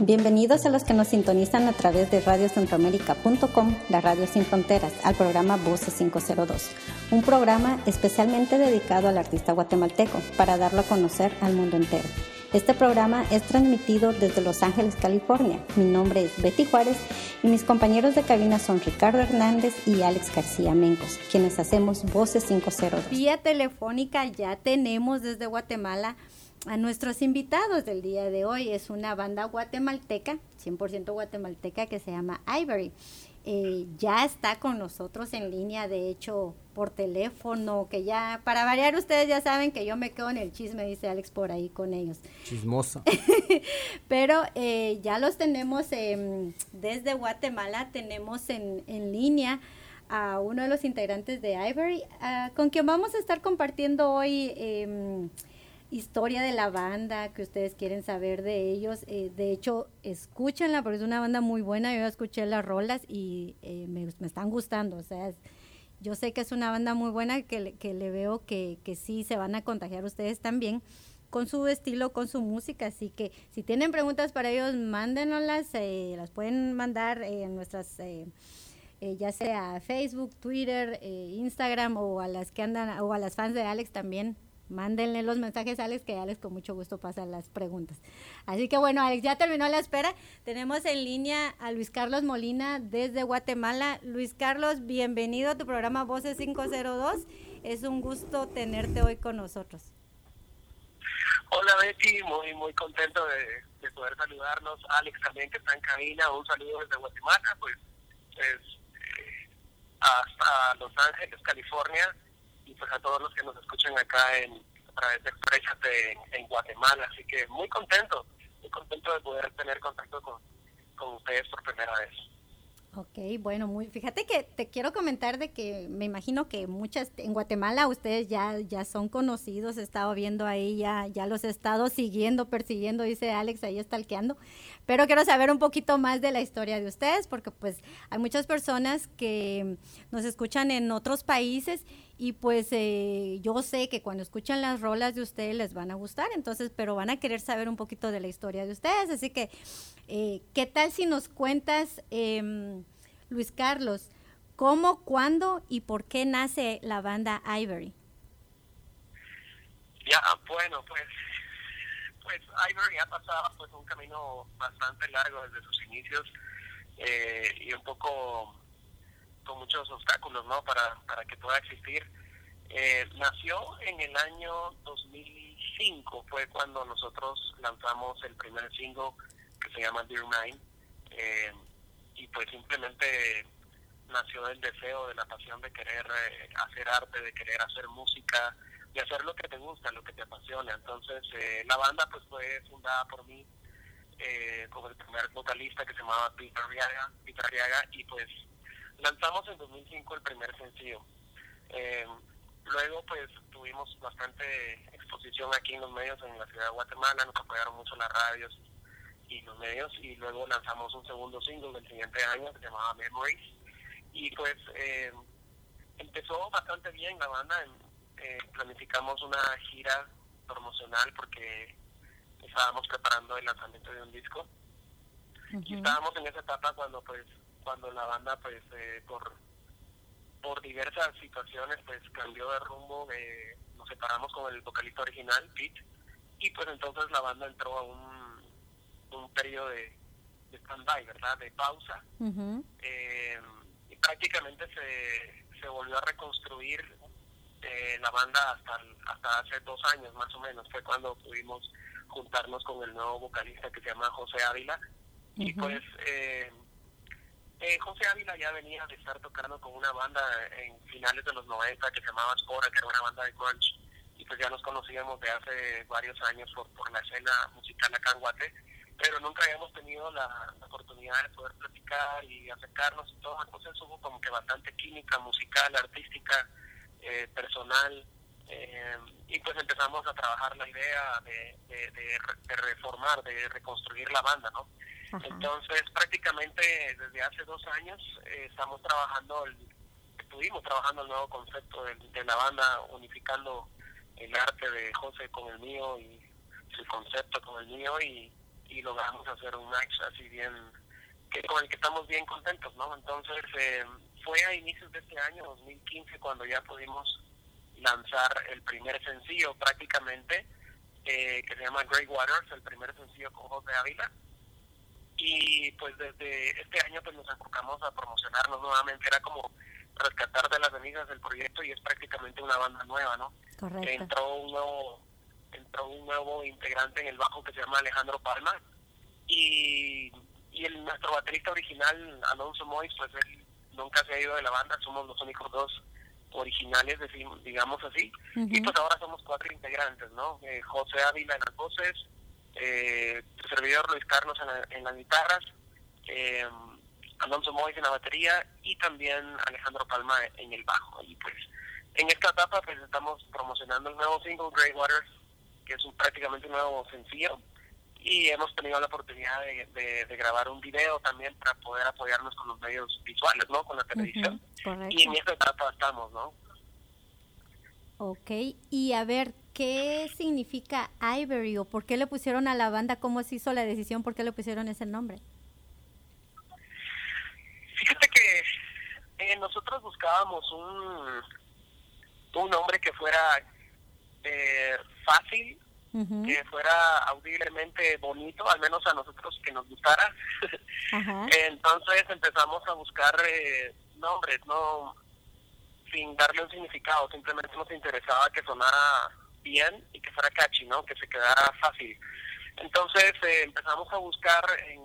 Bienvenidos a los que nos sintonizan a través de radiocentroamérica.com, la radio sin fronteras, al programa Voces 502, un programa especialmente dedicado al artista guatemalteco para darlo a conocer al mundo entero. Este programa es transmitido desde Los Ángeles, California. Mi nombre es Betty Juárez y mis compañeros de cabina son Ricardo Hernández y Alex García Mencos, quienes hacemos Voces 502. Vía telefónica ya tenemos desde Guatemala a nuestros invitados del día de hoy. Es una banda guatemalteca, 100% guatemalteca, que se llama Ivory. Eh, ya está con nosotros en línea, de hecho, por teléfono, que ya, para variar, ustedes ya saben que yo me quedo en el chisme, dice Alex, por ahí con ellos. Chismosa. Pero eh, ya los tenemos desde Guatemala, tenemos en, en, línea a uno de los integrantes de Ivory, ah, con quien vamos a estar compartiendo hoy em, historia de la banda que ustedes quieren saber de ellos. Eh, de hecho, escúchenla porque es una banda muy buena. Yo escuché las rolas y eh, me, están gustando. O sea, yo sé que es una banda muy buena que, que le veo que, que sí se van a contagiar ustedes también con su estilo, con su música. Así que si tienen preguntas para ellos, mándenoslas. Eh, las pueden mandar en nuestras... ya sea Facebook, Twitter, Instagram o a las que andan o a las fans de Alex también Mándenle los mensajes a Alex, que Alex con mucho gusto pasa las preguntas. Así que bueno, Alex, ya terminó la espera. Tenemos en línea a Luis Carlos Molina desde Guatemala. Luis Carlos, bienvenido a tu programa Voces 502. Es un gusto tenerte hoy con nosotros. Hola Betty, muy muy contento de, poder saludarnos. Alex también que está en cabina, un saludo desde Guatemala, pues, pues eh, hasta Los Ángeles, California y pues a todos los que nos escuchan acá en, a través de Expressate en Guatemala. Así que muy contento, muy contento de poder tener contacto con, con ustedes por primera vez. Ok, bueno, muy, fíjate que te quiero comentar de que me imagino que muchas, en Guatemala ustedes ya, ya son conocidos, he estado viendo ahí, ya, ya los he estado siguiendo, persiguiendo, dice Alex, ahí estalqueando, pero quiero saber un poquito más de la historia de ustedes, porque pues hay muchas personas que nos escuchan en otros países y pues eh, yo sé que cuando escuchan las rolas de ustedes les van a gustar, entonces, pero van a querer saber un poquito de la historia de ustedes. Así que, eh, ¿qué tal si nos cuentas, eh, Luis Carlos, cómo, cuándo y por qué nace la banda Ivory? Ya, bueno, pues, pues Ivory ha pasado pues un camino bastante largo desde sus inicios eh, y un poco con muchos obstáculos, ¿no? Para, para que pueda existir. Eh, nació en el año 2005, fue cuando nosotros lanzamos el primer single que se llama Dear Mine. Eh, y pues simplemente nació del deseo, de la pasión de querer eh, hacer arte, de querer hacer música, de hacer lo que te gusta, lo que te apasiona. Entonces, la banda pues fue fundada por mí eh, como el primer vocalista que se llamaba Peter Arriaga, y pues lanzamos en 2005 el primer sencillo. Eh, luego pues tuvimos bastante exposición aquí en los medios en la ciudad de Guatemala, nos apoyaron mucho las radios y los medios y luego lanzamos un segundo single del siguiente año que se llamaba Memories. Y pues eh, empezó bastante bien la banda, eh, planificamos una gira promocional porque estábamos preparando el lanzamiento de un disco. Y estábamos en esa etapa cuando pues cuando la banda pues eh, por por diversas situaciones pues cambió de rumbo eh, nos separamos con el vocalista original Pete y pues entonces la banda entró a un, un periodo de, de stand-by verdad de pausa. Eh, y prácticamente se, se volvió a reconstruir la banda hasta hasta hace dos años más o menos. Fue cuando pudimos juntarnos con el nuevo vocalista que se llama José Ávila. Y pues eh, José Ávila ya venía de estar tocando con una banda en finales de los 90 que se llamaba Spora, que era una banda de grunge, y pues ya nos conocíamos de hace varios años por, por la escena musical acá en Guate, pero nunca habíamos tenido la, oportunidad de poder platicar y acercarnos y todo, entonces hubo como que bastante química musical, artística, eh, personal, eh, y pues empezamos a trabajar la idea de, de, de reformar, de reconstruir la banda, ¿no? Entonces, prácticamente desde hace dos años eh, estamos trabajando, el, estuvimos trabajando el nuevo concepto de, la banda, unificando el arte de José con el mío y su concepto con el mío y, y logramos hacer un match así bien, que con el que estamos bien contentos, ¿no? Entonces eh, fue a inicios de este año, 2015, cuando ya pudimos lanzar el primer sencillo prácticamente, eh, que se llama Great Waters, el primer sencillo con José Ávila. Y pues desde este año pues nos enfocamos a promocionarnos nuevamente, era como rescatar de las cenizas del proyecto y es prácticamente una banda nueva, ¿no? Correcto. Entró un nuevo, entró un nuevo integrante en el bajo que se llama Alejandro Palma y, y el, nuestro baterista original, Alonso Mois, pues él nunca se ha ido de la banda, somos los únicos dos originales, digamos así, y pues ahora somos cuatro integrantes, ¿no? Eh, José Ávila en las voces, eh, servidor Luis Carlos en, las guitarras, eh, Alonso Mois en la batería y también Alejandro Palma en el bajo. Y pues en esta etapa pues estamos promocionando el nuevo single Grey Waters, que es un prácticamente nuevo sencillo y hemos tenido la oportunidad de, de, grabar un video también para poder apoyarnos con los medios visuales, ¿no? Con la televisión. y en esta etapa estamos, ¿no? Ok, y a ver, ¿qué significa Ivory o por qué le pusieron a la banda? ¿Cómo se hizo la decisión? ¿Por qué le pusieron ese nombre? Fíjate que eh, nosotros buscábamos un, un nombre que fuera eh, fácil que fuera audiblemente bonito, al menos a nosotros que nos gustara. Entonces empezamos a buscar eh, nombres, no sin darle un significado, simplemente nos interesaba que sonara bien y que fuera catchy, ¿no? Que se quedara fácil. Entonces eh, empezamos a buscar en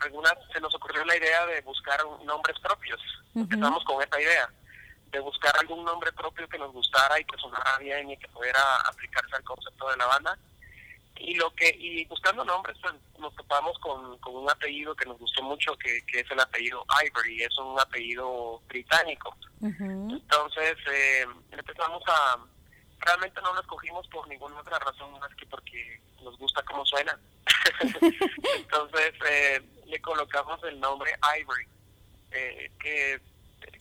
algunas se nos ocurrió la idea de buscar nombres propios. Empezamos con esta idea de buscar algún nombre propio que nos gustara y que sonara bien y que pudiera aplicarse al concepto de la banda. Y lo que y buscando nombres pues, nos topamos con, con un apellido que nos gustó mucho que, que es el apellido Ivory, es un apellido británico. Entonces eh, empezamos a realmente no lo escogimos por ninguna otra razón más que porque nos gusta cómo suena. Entonces eh, le colocamos el nombre Ivory, eh, que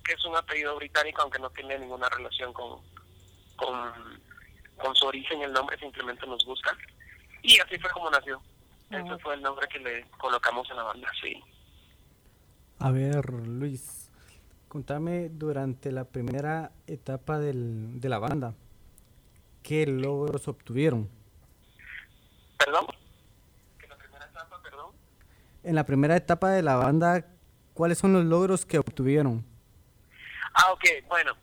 que es un apellido británico, aunque no tiene ninguna relación con, con, su origen, el nombre simplemente nos gusta. Y así fue como nació. Ese fue el nombre que le colocamos en la banda, sí. A ver, Luis, contame durante la primera etapa del, de la banda, ¿qué logros obtuvieron? ¿Perdón? ¿En la primera etapa, perdón? En la primera etapa de la banda, ¿cuáles son los logros que obtuvieron? Ah, ok, bueno.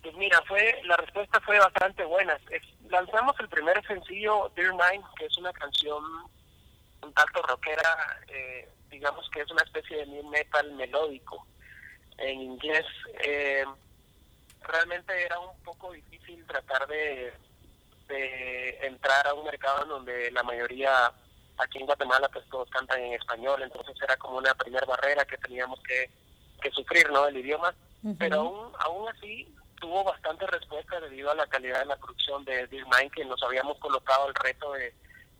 Pues mira, fue la respuesta fue bastante buena. lanzamos el primer sencillo, Dear Mind, que es una canción un tanto rockera, eh, digamos que es una especie de new metal melódico en inglés. Eh, realmente era un poco difícil tratar de, de entrar a un mercado en donde la mayoría aquí en Guatemala pues todos cantan en español, entonces era como una primera barrera que teníamos que, que sufrir, ¿no? El idioma pero aún, aún así tuvo bastante respuesta debido a la calidad de la producción de Dear Mind, que nos habíamos colocado el reto de,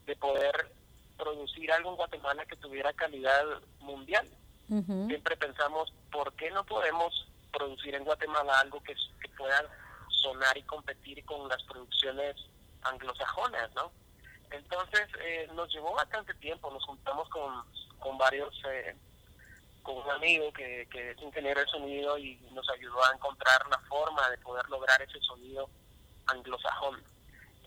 de poder producir algo en Guatemala que tuviera calidad mundial. Siempre pensamos, ¿por qué no podemos producir en Guatemala algo que, que pueda sonar y competir con las producciones anglosajonas, ¿no? Entonces, eh, nos llevó bastante tiempo, nos juntamos con, con varios eh, con un amigo que, que es ingeniero de sonido y nos ayudó a encontrar la forma de poder lograr ese sonido anglosajón.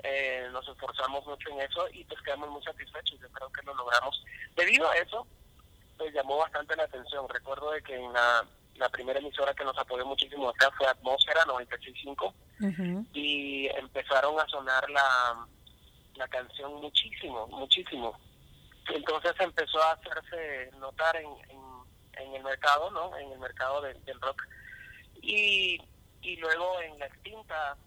Eh, nos esforzamos mucho en eso y pues quedamos muy satisfechos, yo creo que lo logramos. Debido a eso, pues llamó bastante la atención. Recuerdo de que en la, la primera emisora que nos apoyó muchísimo acá fue Atmósfera 96.5 y empezaron a sonar la, la canción muchísimo, muchísimo. Entonces empezó a hacerse notar en en el mercado, ¿no? En el mercado del rock. Y, y luego en la extinta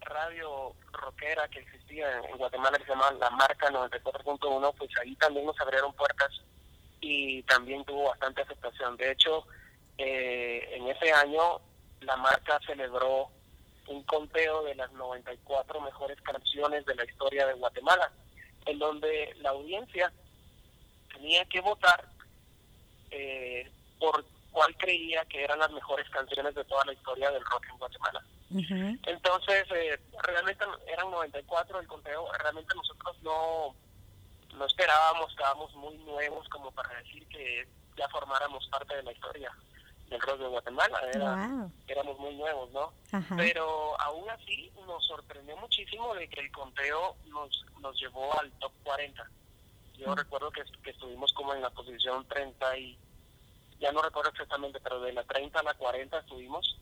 radio rockera que existía en, Guatemala que se llama La Marca 94.1, pues ahí también nos abrieron puertas y también tuvo bastante aceptación. De hecho, eh, en ese año la marca celebró un conteo de las 94 mejores canciones de la historia de Guatemala, en donde la audiencia tenía que votar eh, por cuál creía que eran las mejores canciones de toda la historia del rock en Guatemala. Entonces, eh, realmente eran 94 el conteo, realmente nosotros no, no esperábamos, estábamos muy nuevos como para decir que ya formáramos parte de la historia del rock de Guatemala. Era, Éramos muy nuevos, ¿no? Pero aún así nos sorprendió muchísimo de que el conteo nos, nos llevó al top 40. Yo mm. recuerdo que, que, estuvimos como en la posición 30 y ya no recuerdo exactamente, pero de la 30 a la 40 estuvimos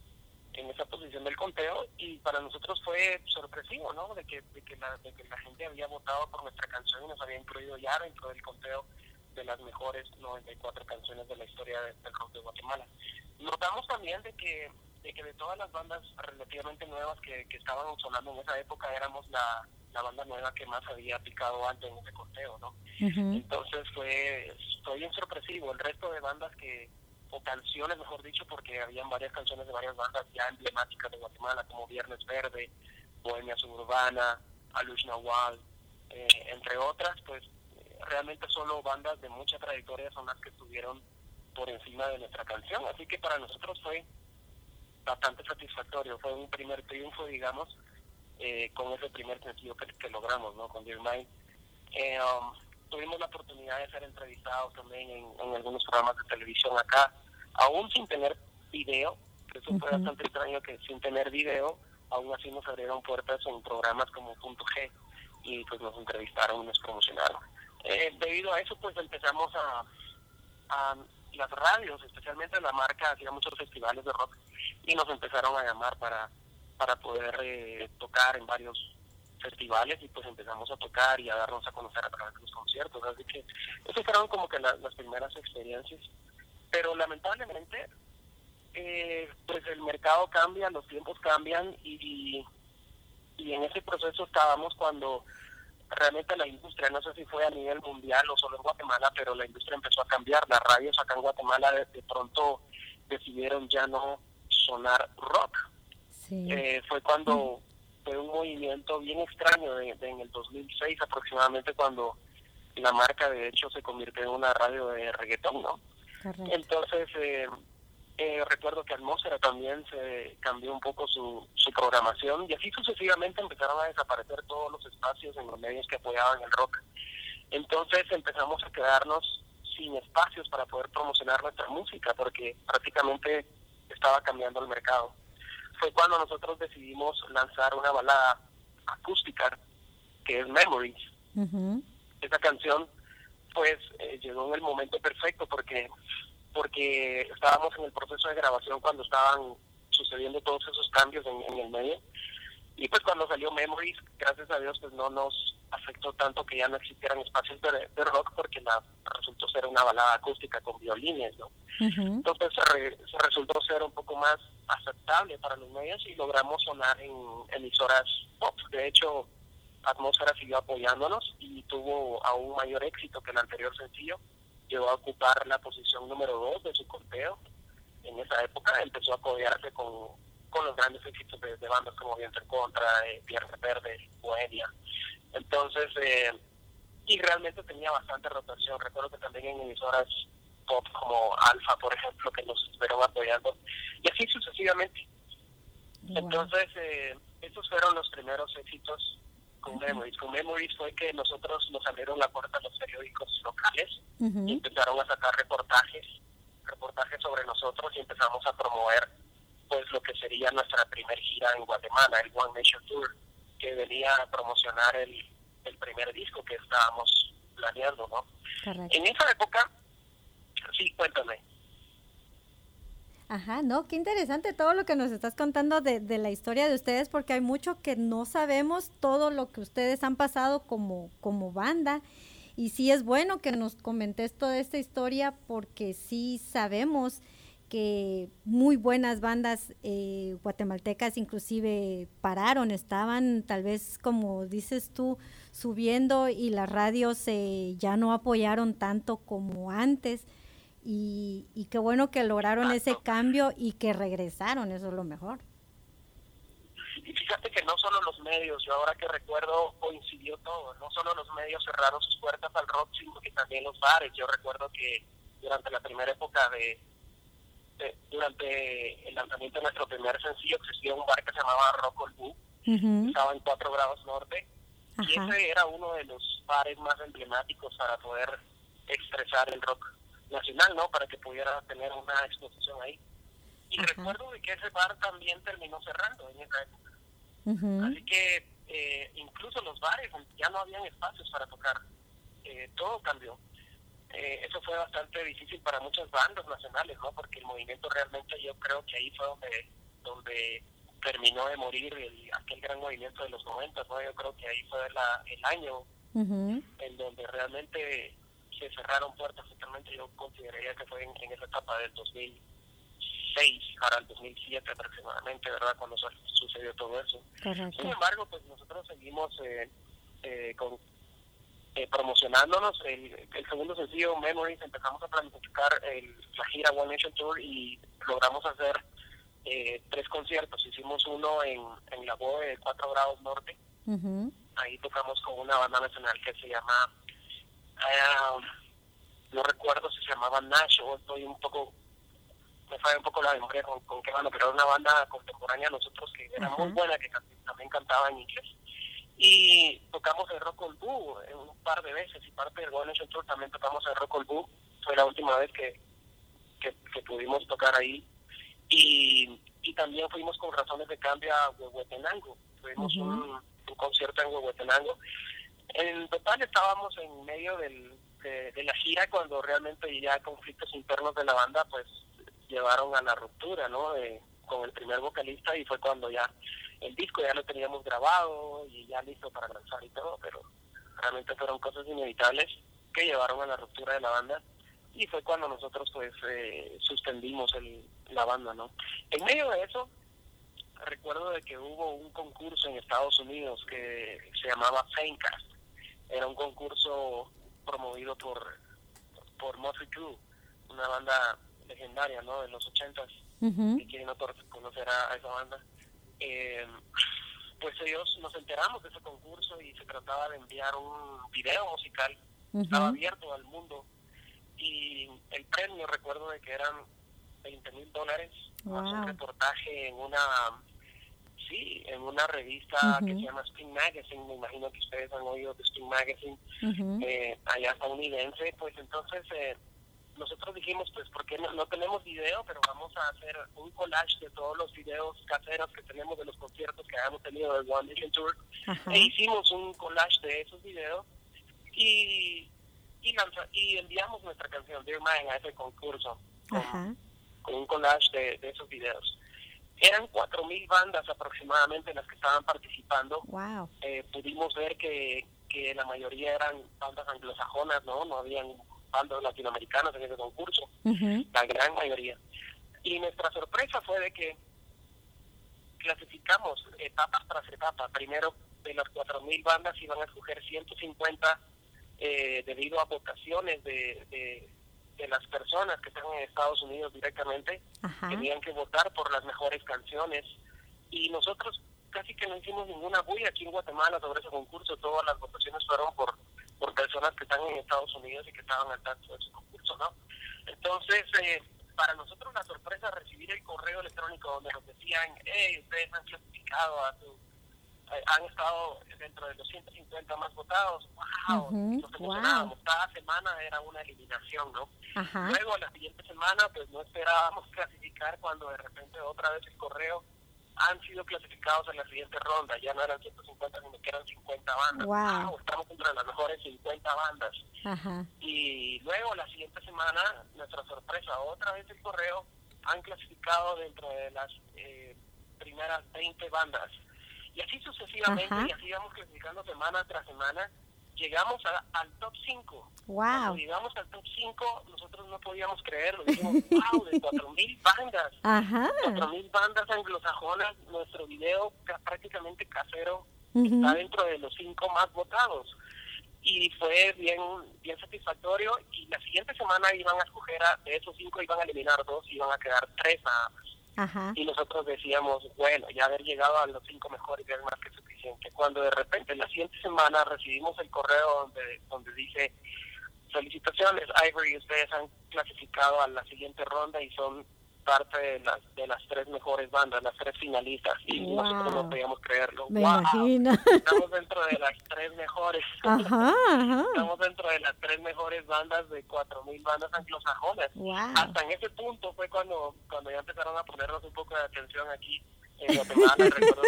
en esa posición del conteo y para nosotros fue sorpresivo, ¿no? De que, de que, la, de que la gente había votado por nuestra canción y nos había incluido ya dentro del conteo de las mejores 94 canciones de la historia del rock de Guatemala. Notamos también de que de que de todas las bandas relativamente nuevas que, que estaban sonando en esa época éramos la, la banda nueva que más había aplicado antes en ese conteo, ¿no? Entonces fue, fue bien sorpresivo. El resto de bandas que, o canciones, mejor dicho, porque habían varias canciones de varias bandas ya emblemáticas de Guatemala, como Viernes Verde, Bohemia Suburbana, Alush Nawal, eh, entre otras, pues realmente solo bandas de mucha trayectoria son las que estuvieron por encima de nuestra canción. Así que para nosotros fue bastante satisfactorio. Fue un primer triunfo, digamos, eh, con ese primer sencillo que, logramos, ¿no? Con Dear Mind. Eh, um, tuvimos la oportunidad de ser entrevistados también en, algunos programas de televisión acá, aún sin tener video, que eso fue bastante extraño que sin tener video, aún así nos abrieron puertas en programas como Punto G y pues nos entrevistaron y nos promocionaron. Eh, debido a eso, pues empezamos a, las radios, especialmente la marca, hacía muchos festivales de rock y nos empezaron a llamar para, para poder eh, tocar en varios festivales y pues empezamos a tocar y a darnos a conocer a través de los conciertos. Así que esas fueron como que las primeras experiencias. Pero lamentablemente, eh, pues el mercado cambia, los tiempos cambian y, y en ese proceso estábamos cuando realmente la industria, no sé si fue a nivel mundial o solo en Guatemala, pero la industria empezó a cambiar. Las radios acá en Guatemala de, pronto decidieron ya no sonar rock. Eh, fue cuando fue un movimiento bien extraño en el 2006 aproximadamente cuando la marca de hecho se convirtió en una radio de reggaetón, ¿no? Entonces eh, eh, recuerdo que Atmósfera también se cambió un poco su, su programación y así sucesivamente empezaron a desaparecer todos los espacios en los medios que apoyaban el rock. Entonces empezamos a quedarnos sin espacios para poder promocionar nuestra música porque prácticamente estaba cambiando el mercado. Fue cuando nosotros decidimos lanzar una balada acústica que es Memories. Esa canción pues eh, llegó en el momento perfecto porque porque estábamos en el proceso de grabación cuando estaban sucediendo todos esos cambios en, el medio. Y pues cuando salió Memories, gracias a Dios, pues no nos afectó tanto que ya no existieran espacios de, rock porque la, resultó ser una balada acústica con violines, ¿no? Entonces se, resultó ser un poco más aceptable para los medios y logramos sonar en emisoras pop. De hecho, Atmósfera siguió apoyándonos y tuvo aún mayor éxito que el anterior sencillo llegó a ocupar la posición número dos de su conteo. En esa época empezó a codearse con, con los grandes éxitos de, bandas como Viento en Contra, eh, Viernes Verde, Bohemia. Entonces, eh, y realmente tenía bastante rotación. Recuerdo que también en emisoras pop como Alfa, por ejemplo, que nos estuvieron apoyando, y así sucesivamente. Entonces, eh, estos fueron los primeros éxitos con Memories. Con Memories fue que nosotros nos abrieron la puerta a los periódicos locales y empezaron a sacar reportajes, reportajes sobre nosotros y empezamos a promover pues lo que sería nuestra primer gira en Guatemala, el One Nation Tour, que venía a promocionar el, el primer disco que estábamos planeando, ¿no? En esa época, sí, cuéntame. Ajá, no, qué interesante todo lo que nos estás contando de, la historia de ustedes, porque hay mucho que no sabemos, todo lo que ustedes han pasado como, como banda. Y sí es bueno que nos comentes toda esta historia, porque sí sabemos que muy buenas bandas eh, guatemaltecas inclusive pararon, estaban tal vez como dices tú subiendo y las radios eh, ya no apoyaron tanto como antes y, y qué bueno que lograron ese cambio y que regresaron, eso es lo mejor. Y fíjate que no solo los medios, yo ahora que recuerdo coincidió todo, no solo los medios cerraron sus puertas al rock, sino que también los bares. Yo recuerdo que durante la primera época de, durante el lanzamiento de nuestro primer sencillo existía un bar que se llamaba Rock Boo, estaba en 4 grados norte, y ese era uno de los bares más emblemáticos para poder expresar el rock nacional, ¿no? Para que pudiera tener una exposición ahí. Y recuerdo de que ese bar también terminó cerrando en esa época. Así que eh, incluso los bares ya no habían espacios para tocar. Eh, todo cambió. Eh, eso fue bastante difícil para muchas bandas nacionales, ¿no? Porque el movimiento realmente yo creo que ahí fue donde, donde terminó de morir el, aquel gran movimiento de los 90, ¿no? Yo creo que ahí fue la, el año en donde realmente se cerraron puertas, totalmente yo consideraría que fue en, esa etapa del 2006 para el 2007 aproximadamente, ¿verdad? Cuando sucedió todo eso. Sin embargo, pues nosotros seguimos eh, eh, con eh, promocionándonos. El, el, segundo sencillo, Memories, empezamos a planificar el, la gira One Nation Tour y logramos hacer eh, tres conciertos. Hicimos uno en, en la BOE de 4 grados norte. Ahí tocamos con una banda nacional que se llama, uh, no recuerdo si se llamaba Nash o estoy un poco, me falla un poco la memoria con, con qué banda, pero era una banda contemporánea nosotros que era muy buena, que también cantaba en inglés. Y tocamos el Rock on Boo un par de veces y parte del Golden Tour también tocamos el Rock on Boo. Fue la última vez que, que, pudimos tocar ahí. Y, y también fuimos con razones de cambio a Huehuetenango. Tuvimos un, concierto en Huehuetenango en total estábamos en medio del, de, la gira cuando realmente ya conflictos internos de la banda pues llevaron a la ruptura no con el primer vocalista y fue cuando ya el disco ya lo teníamos grabado y ya listo para lanzar y todo, pero realmente fueron cosas inevitables que llevaron a la ruptura de la banda y fue cuando nosotros pues eh, suspendimos el, la banda, ¿no? En medio de eso, recuerdo de que hubo un concurso en Estados Unidos que se llamaba Famecast. Era un concurso promovido por por Motley Crue, una banda legendaria, ¿no? De los ochentas, que quieren conocer a esa banda. Eh, pues ellos nos enteramos de ese concurso y se trataba de enviar un video musical, estaba abierto al mundo. Y el premio recuerdo de que eran 20 mil dólares un reportaje en una sí en una revista que se llama Spin Magazine me imagino que ustedes han oído de Spin Magazine eh, allá estadounidense pues entonces eh, nosotros dijimos, pues, porque no, no, tenemos video, pero vamos a hacer un collage de todos los videos caseros que tenemos de los conciertos que habíamos tenido del One Nation Tour. E hicimos un collage de esos videos y, y, y enviamos nuestra canción, Dear Mine, a ese concurso con, un collage de, de esos videos. Eran cuatro mil bandas aproximadamente las que estaban participando. Wow. Eh, pudimos ver que, que la mayoría eran bandas anglosajonas, ¿no? No habían bandas latinoamericanas en ese concurso, la gran mayoría. Y nuestra sorpresa fue de que clasificamos etapa tras etapa. Primero, de las 4.000 bandas iban a escoger 150 eh, debido a votaciones de, de, las personas que están en Estados Unidos directamente. Tenían que votar por las mejores canciones. Y nosotros casi que no hicimos ninguna bulla aquí en Guatemala sobre ese concurso. Todas las votaciones fueron por por personas que están en Estados Unidos y que estaban al tanto de su concurso, ¿no? Entonces, eh, para nosotros la sorpresa recibir el correo electrónico donde nos decían, hey, ustedes han clasificado a su, han estado dentro de los 150 más votados, wow, nos emocionábamos, cada semana era una eliminación, ¿no? Luego, la siguiente semana, pues no esperábamos clasificar cuando de repente otra vez el correo han sido clasificados en la siguiente ronda. Ya no eran 150, sino que eran 50 bandas. Wow. estamos entre las mejores 50 bandas. Y luego, la siguiente semana, nuestra sorpresa, otra vez el correo, han clasificado dentro de las eh, primeras 20 bandas. Y así sucesivamente, y así vamos clasificando semana tras semana llegamos al top 5. Wow. Cuando llegamos al top 5, nosotros no podíamos creerlo. Dijimos, wow, de 4.000 bandas. Ajá. 4.000 bandas anglosajonas, nuestro video prácticamente casero está dentro de los 5 más votados. Y fue bien bien satisfactorio. Y la siguiente semana iban a escoger, a, de esos 5 iban a eliminar dos y iban a quedar 3 nada más. Y nosotros decíamos, bueno, ya haber llegado a los cinco mejores ya es más que suficiente. Cuando de repente la siguiente semana recibimos el correo donde, donde dice, felicitaciones Ivory, ustedes han clasificado a la siguiente ronda y son parte de las, de las tres mejores bandas, las tres finalistas, y nosotros no podíamos creerlo. Me imagino. Estamos dentro de las tres mejores. Ajá, Estamos dentro de las tres mejores bandas de 4.000 bandas anglosajonas. Hasta en ese punto fue cuando, cuando ya empezaron a ponernos un poco de atención aquí en Guatemala. Recuerdo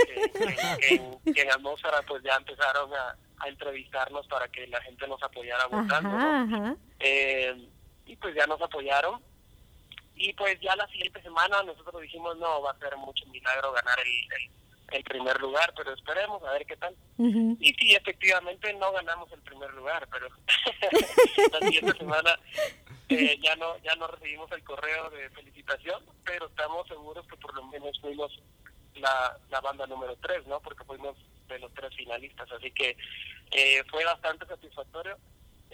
que, en, Atmósfera pues ya empezaron a, entrevistarnos para que la gente nos apoyara votando. Eh, y pues ya nos apoyaron y pues ya la siguiente semana nosotros dijimos, no, va a ser mucho milagro ganar el, el, primer lugar, pero esperemos a ver qué tal. Y sí, efectivamente no ganamos el primer lugar, pero la siguiente semana eh, ya no ya no recibimos el correo de felicitación, pero estamos seguros que por lo menos fuimos la, la banda número tres, ¿no? Porque fuimos de los tres finalistas, así que eh, fue bastante satisfactorio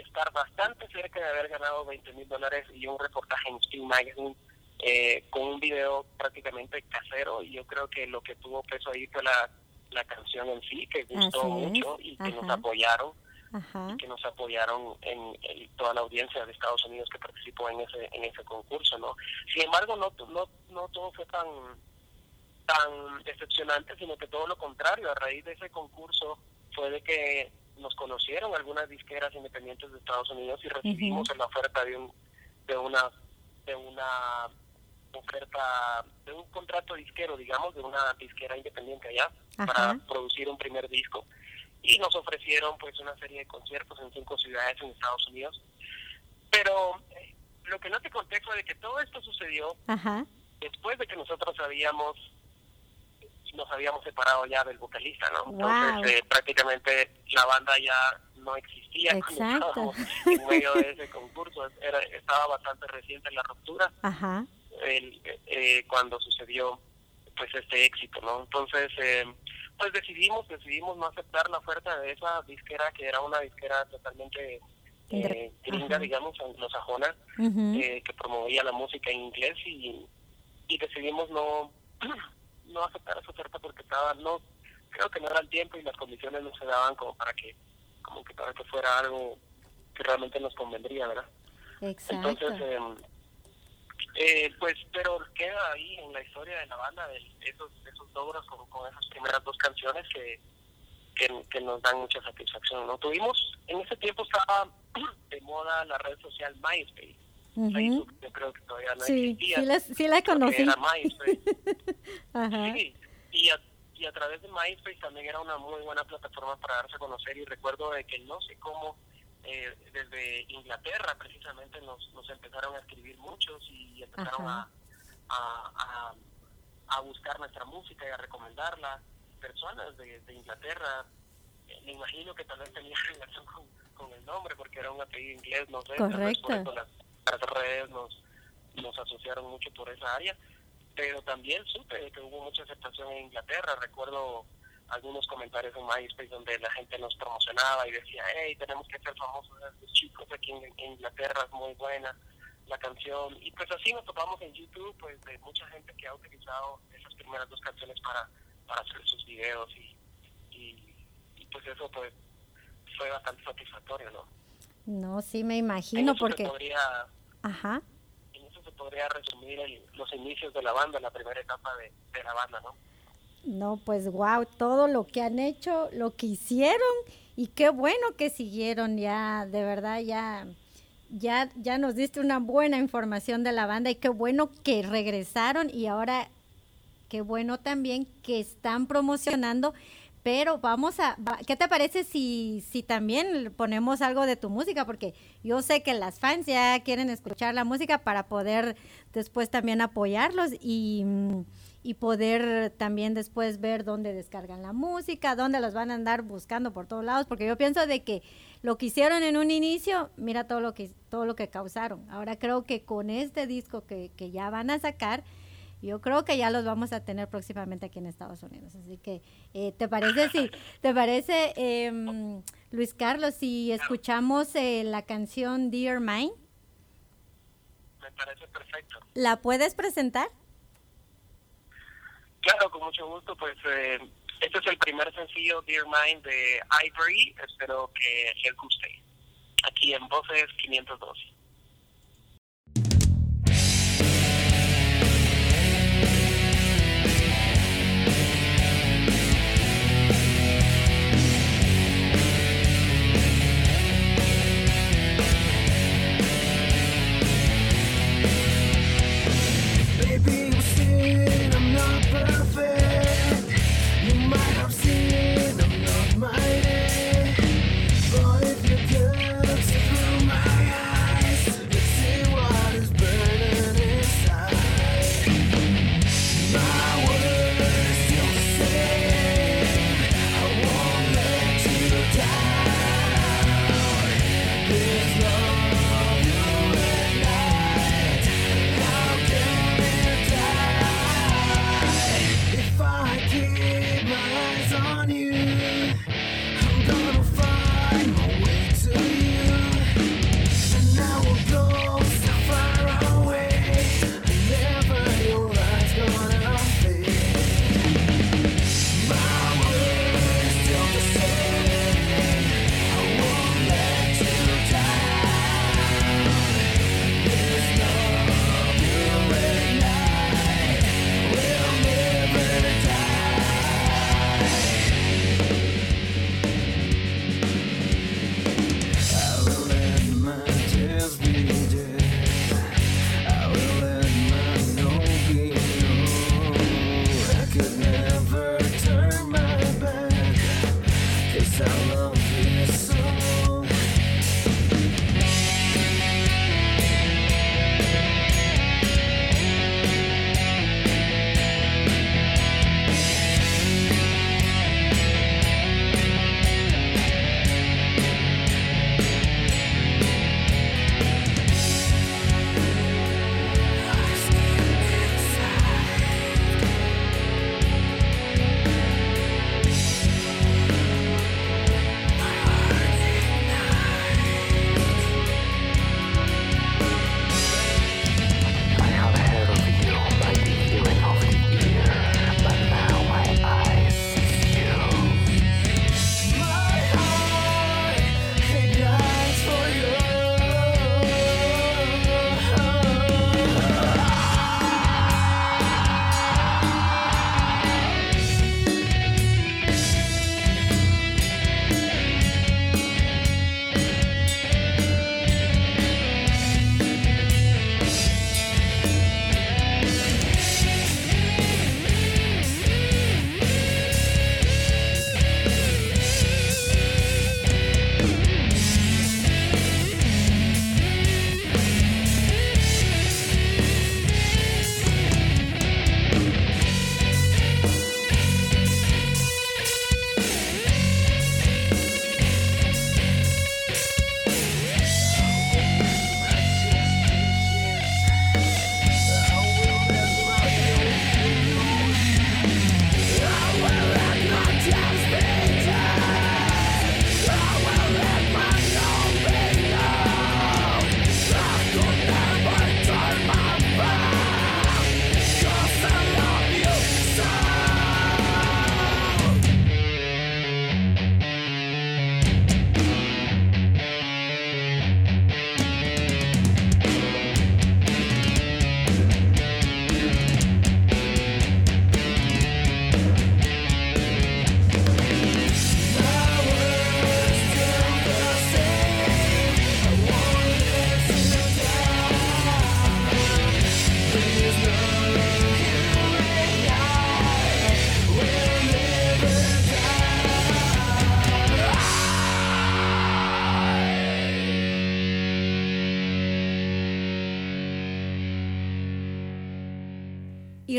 estar bastante cerca de haber ganado 20 mil dólares y un reportaje en Steam Magazine eh, con un video prácticamente casero y yo creo que lo que tuvo peso ahí fue la, la canción en sí que gustó mucho y que nos apoyaron que nos apoyaron en, toda la audiencia de Estados Unidos que participó en ese en ese concurso no sin embargo no no no todo fue tan tan decepcionante sino que todo lo contrario a raíz de ese concurso fue de que nos conocieron algunas disqueras independientes de Estados Unidos y recibimos la oferta de un de una de una oferta de un contrato disquero digamos de una disquera independiente allá para producir un primer disco. Y nos ofrecieron pues una serie de conciertos en cinco ciudades en Estados Unidos. Pero eh, lo que no te conté fue de que todo esto sucedió después de que nosotros habíamos nos habíamos separado ya del vocalista, ¿no? Entonces eh, prácticamente la banda ya no existía Exacto. en medio de ese concurso. Era, estaba bastante reciente la ruptura Ajá. El, eh, cuando sucedió pues este éxito, ¿no? Entonces eh, pues decidimos decidimos no aceptar la oferta de esa disquera que era una disquera totalmente eh, gringa, digamos, anglosajona, eh, que promovía la música en inglés y, y decidimos no no aceptar esa oferta porque estaba no creo que no era el tiempo y las condiciones no se daban como para que como que para que fuera algo que realmente nos convendría verdad Exacto. entonces em, eh, pues pero queda ahí en la historia de la banda de esos esos logros con, con esas primeras dos canciones que, que, nos dan mucha satisfacción no tuvimos en ese tiempo estaba de moda la red social MySpace Yo creo que todavía no sí, existía. Sí, la, sí la conocí. Era MySpace. Ajá. Sí, y a, y a través de MySpace también era una muy buena plataforma para darse a conocer y recuerdo de que no sé cómo eh, desde Inglaterra precisamente nos, nos empezaron a escribir muchos y empezaron a, a, a, buscar nuestra música y a recomendarla. Personas de, de Inglaterra, eh, me imagino que tal vez tenía relación con, con el nombre porque era un apellido inglés, no sé. Correcto las redes nos, nos asociaron mucho por esa área, pero también supe que hubo mucha aceptación en Inglaterra. Recuerdo algunos comentarios en MySpace donde la gente nos promocionaba y decía, hey, tenemos que ser famosos los chicos aquí en, Inglaterra, es muy buena la canción. Y pues así nos topamos en YouTube, pues de mucha gente que ha utilizado esas primeras dos canciones para, para hacer sus videos y, y, pues eso pues fue bastante satisfactorio, ¿no? No, sí me imagino porque... Ajá. En eso se podría resumir los inicios de la banda, la primera etapa de, la banda, ¿no? No, pues wow, todo lo que han hecho, lo que hicieron y qué bueno que siguieron ya, de verdad ya ya ya nos diste una buena información de la banda y qué bueno que regresaron y ahora qué bueno también que están promocionando pero vamos a, ¿qué te parece si, si también ponemos algo de tu música? Porque yo sé que las fans ya quieren escuchar la música para poder después también apoyarlos y, y poder también después ver dónde descargan la música, dónde los van a andar buscando por todos lados, porque yo pienso de que lo que hicieron en un inicio, mira todo lo que, todo lo que causaron. Ahora creo que con este disco que, que ya van a sacar, yo creo que ya los vamos a tener próximamente aquí en Estados Unidos. Así que, eh, ¿te parece si, te parece, eh, Luis Carlos, si escuchamos eh, la canción Dear Mine? Me parece perfecto. ¿La puedes presentar? Claro, con mucho gusto. Pues eh, este es el primer sencillo Dear Mine de Ivory. Espero que les guste. Aquí en Voces 512. Hey.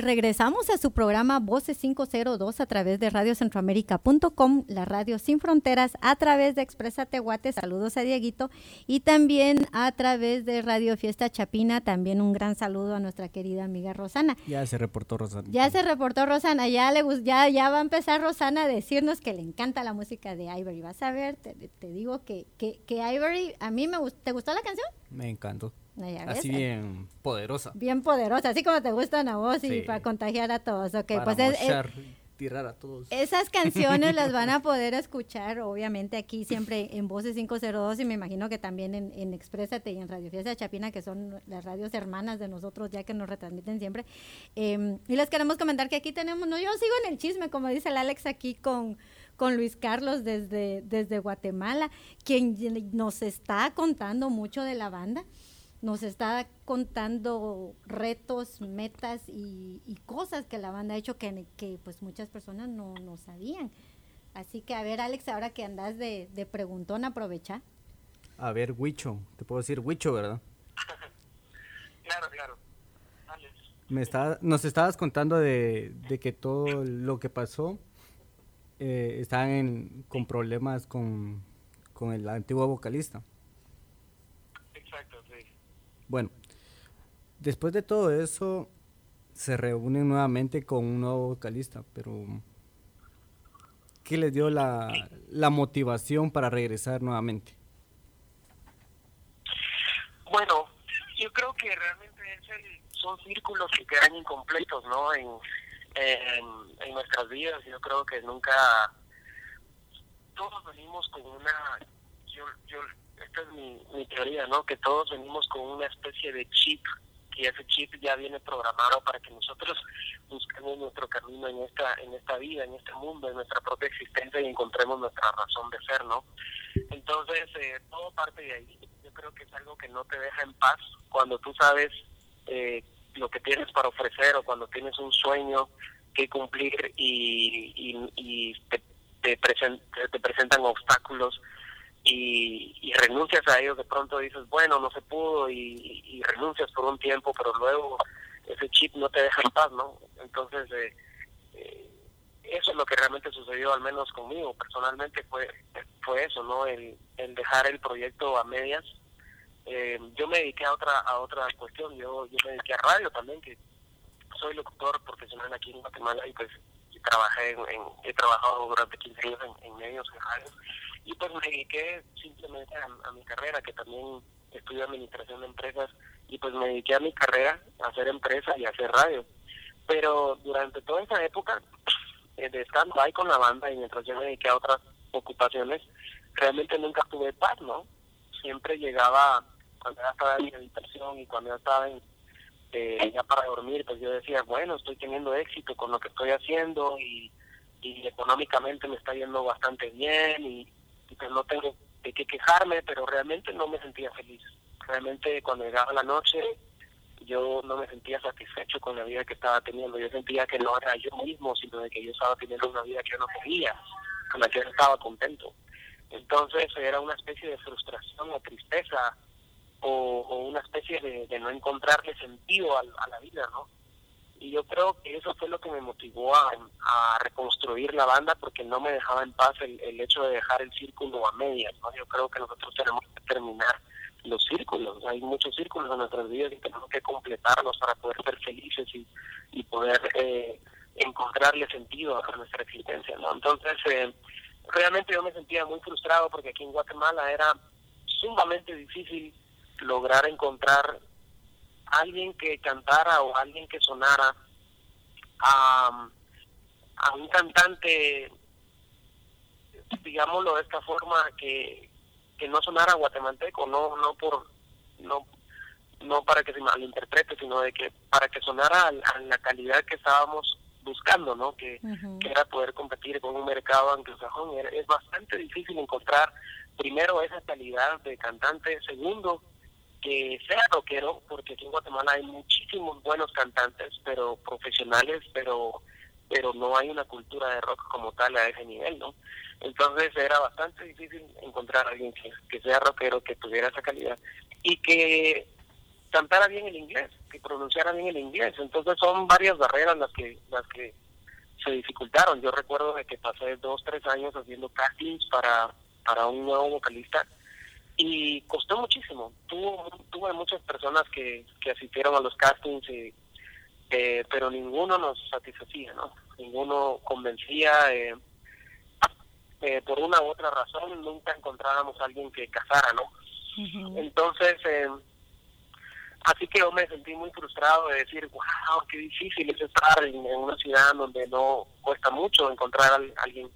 Y regresamos a su programa Voces 502 a través de radiocentroamérica.com, la radio sin fronteras, a través de Expresa Tehuate, saludos a Dieguito, y también a través de Radio Fiesta Chapina, también un gran saludo a nuestra querida amiga Rosana. Ya se reportó Rosana. Ya se reportó Rosana, ya, le, ya, ya va a empezar Rosana a decirnos que le encanta la música de Ivory. Vas a ver, te, digo que, que, que Ivory, a mí me ¿te gustó la canción? Me encantó. Así bien poderosa. Bien poderosa, así como te gustan a vos y para contagiar a todos. Okay, para pues tirar a todos. Esas canciones las van a poder escuchar, obviamente, aquí siempre en Voces 502 y me imagino que también en, en Exprésate y en Radio Fiesta Chapina, que son las radios hermanas de nosotros, ya que nos retransmiten siempre. Em, y les queremos comentar que aquí tenemos, no, yo sigo en el chisme, como dice el Alex aquí con con Luis Carlos desde, desde Guatemala, quien nos está contando mucho de la banda nos está contando retos, metas y, cosas que la banda ha hecho que, que pues muchas personas no, no, sabían. Así que a ver, Alex, ahora que andas de, de preguntón, aprovecha. A ver, Huicho, te puedo decir Huicho, ¿verdad? claro, claro. Me está, nos estabas contando de, de, que todo lo que pasó eh, estaban con problemas con, con el antiguo vocalista. Bueno, después de todo eso, se reúnen nuevamente con un nuevo vocalista, pero ¿qué les dio la, motivación para regresar nuevamente? Bueno, yo creo que realmente son círculos que quedan incompletos, ¿no? En, en, nuestras vidas. Yo creo que nunca todos venimos con una. Yo, yo esta es mi, teoría, ¿no? Que todos venimos con una especie de chip y ese chip ya viene programado para que nosotros busquemos nuestro camino en esta en esta vida, en este mundo, en nuestra propia existencia y encontremos nuestra razón de ser, ¿no? Entonces, eh, todo parte de ahí. Yo creo que es algo que no te deja en paz cuando tú sabes eh, lo que tienes para ofrecer o cuando tienes un sueño que cumplir y, y, te, te, te presentan obstáculos y, renuncias a ellos, de pronto dices, bueno, no se pudo y, renuncias por un tiempo, pero luego ese chip no te deja en paz, ¿no? Entonces, eh, eh, eso es lo que realmente sucedió, al menos conmigo, personalmente fue, fue eso, ¿no? El, dejar el proyecto a medias. Eh, yo me dediqué a otra a otra cuestión, yo, yo me dediqué a radio también, que soy locutor profesional aquí en Guatemala y pues trabajé en, he trabajado durante 15 años en, en medios de radio y pues me dediqué simplemente a, mi carrera, que también estudio administración de empresas, y pues me dediqué a mi carrera, a hacer empresa y a hacer radio. Pero durante toda esa época eh, de stand ahí con la banda y mientras yo me dediqué a otras ocupaciones, realmente nunca tuve paz, ¿no? Siempre llegaba, cuando ya estaba en mi habitación y cuando ya estaba en, eh, ya para dormir, pues yo decía, bueno, estoy teniendo éxito con lo que estoy haciendo y, y económicamente me está yendo bastante bien y, pues no tengo de qué quejarme, pero realmente no me sentía feliz. Realmente cuando llegaba la noche yo no me sentía satisfecho con la vida que estaba teniendo. Yo sentía que no era yo mismo, sino de que yo estaba teniendo una vida que yo no quería, con la que yo estaba contento. Entonces era una especie de frustración o tristeza o, una especie de, no encontrarle sentido a, a la vida, ¿no? Y yo creo que eso fue lo que me motivó a, reconstruir la banda porque no me dejaba en paz el, hecho de dejar el círculo a medias. ¿no? Yo creo que nosotros tenemos que terminar los círculos. Hay muchos círculos en nuestras vidas y tenemos que completarlos para poder ser felices y, y poder eh, encontrarle sentido a nuestra existencia. ¿no? Entonces, eh, realmente yo me sentía muy frustrado porque aquí en Guatemala era sumamente difícil lograr encontrar alguien que cantara o alguien que sonara a, a un cantante, digámoslo de esta forma, que, que no sonara guatemalteco, no, no por, no, no para que se malinterprete, sino de que para que sonara a, la calidad que estábamos buscando, ¿no? Que, que, era poder competir con un mercado anglosajón. Es bastante difícil encontrar primero esa calidad de cantante, segundo que sea rockero, porque aquí en Guatemala hay muchísimos buenos cantantes, pero profesionales, pero pero no hay una cultura de rock como tal a ese nivel, ¿no? Entonces era bastante difícil encontrar a alguien que, sea rockero, que tuviera esa calidad y que cantara bien el inglés, que pronunciara bien el inglés. Entonces son varias barreras las que las que se dificultaron. Yo recuerdo de que pasé dos, tres años haciendo castings para, para un nuevo vocalista y costó muchísimo. Tuvo, tuve muchas personas que, que asistieron a los castings, y, eh, pero ninguno nos satisfacía, ¿no? Ninguno convencía. Eh, eh, por una u otra razón nunca encontrábamos a alguien que casara, ¿no? Entonces, eh, así que yo me sentí muy frustrado de decir, wow, qué difícil es estar en, una ciudad donde no cuesta mucho encontrar a alguien,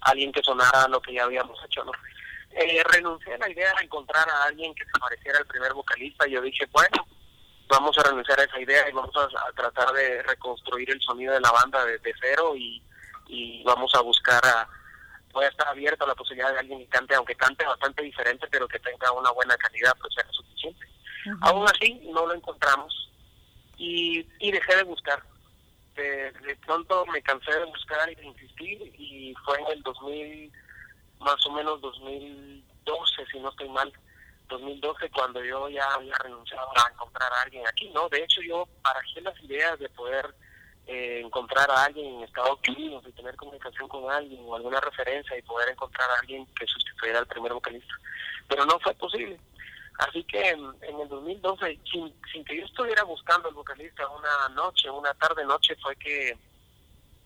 alguien que sonara lo que ya habíamos hecho, ¿no? Eh, renuncié a la idea de encontrar a alguien que se pareciera al primer vocalista. y Yo dije, bueno, vamos a renunciar a esa idea y vamos a, tratar de reconstruir el sonido de la banda desde cero y, y vamos a buscar a, voy a estar abierto a la posibilidad de alguien que cante, aunque cante bastante diferente, pero que tenga una buena calidad, pues sea suficiente. Aún así, no lo encontramos y, y dejé de buscar. De, pronto me cansé de buscar y de insistir y fue en el 2000, más o menos 2012, si no estoy mal, 2012 cuando yo ya había renunciado a encontrar a alguien aquí, ¿no? De hecho yo barajé las ideas de poder eh, encontrar a alguien en Estados Unidos y tener comunicación con alguien o alguna referencia y poder encontrar a alguien que sustituyera al primer vocalista. Pero no fue posible. Así que en, el 2012, sin, sin que yo estuviera buscando al vocalista una noche, una tarde-noche, fue que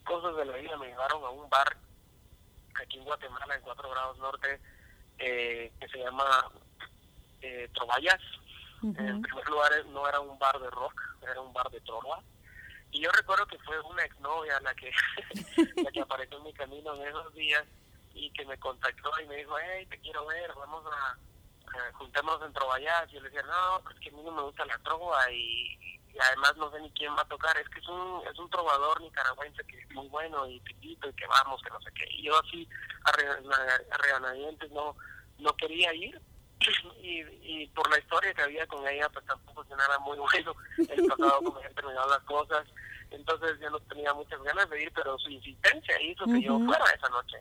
cosas de la vida me llevaron a un bar aquí en Guatemala, en 4 grados norte, eh, que se llama eh, Trovallas. En primer lugar, no era un bar de rock, era un bar de trova y yo recuerdo que fue una exnovia la que, la que apareció en mi camino en esos días y que me contactó y me dijo, hey, te quiero ver, vamos a, juntémonos en Trovallás. Y yo le decía, no, pues que a mí no me gusta la trova y, además no sé ni quién va a tocar. Es que es un, es un trovador nicaragüense que es muy bueno y pitito y que vamos, que no sé qué. Y yo así, a, reanadientes, no, no quería ir. Y, y por la historia que había con ella, pues tampoco se nada muy bueno el pasado, como habían terminado las cosas entonces yo no tenía muchas ganas de ir, pero su insistencia hizo que yo fuera esa noche.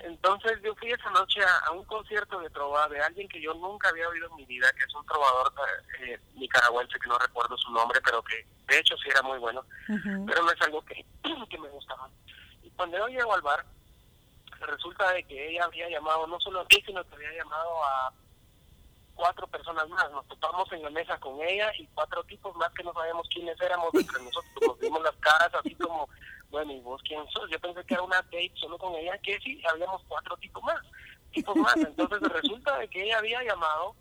Entonces yo fui esa noche a, un concierto de trova de alguien que yo nunca había oído en mi vida, que es un trovador eh, nicaragüense que no recuerdo su nombre, pero que de hecho sí era muy bueno, pero no es algo que, que me gustaba. Y cuando yo llego al bar, resulta de que ella había llamado no solo a mí, sino que había llamado a cuatro personas más. Nos topamos en la mesa con ella y cuatro tipos más que no sabíamos quiénes éramos entre nosotros. Nos vimos las caras así como, bueno, ¿y vos quién sos? Yo pensé que era una date solo con ella, que sí, habíamos cuatro tipos más. Tipos más. Entonces resulta de que ella había llamado,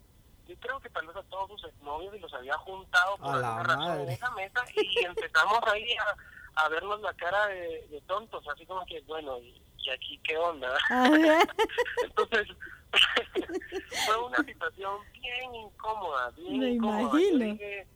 yo creo que tal vez a todos sus exnovios y los había juntado por alguna razón en esa mesa y empezamos ahí a, a vernos la cara de, tontos, así como que, bueno, ¿y, aquí qué onda? Entonces fue una situación bien incómoda, bien incómoda. Yo dije,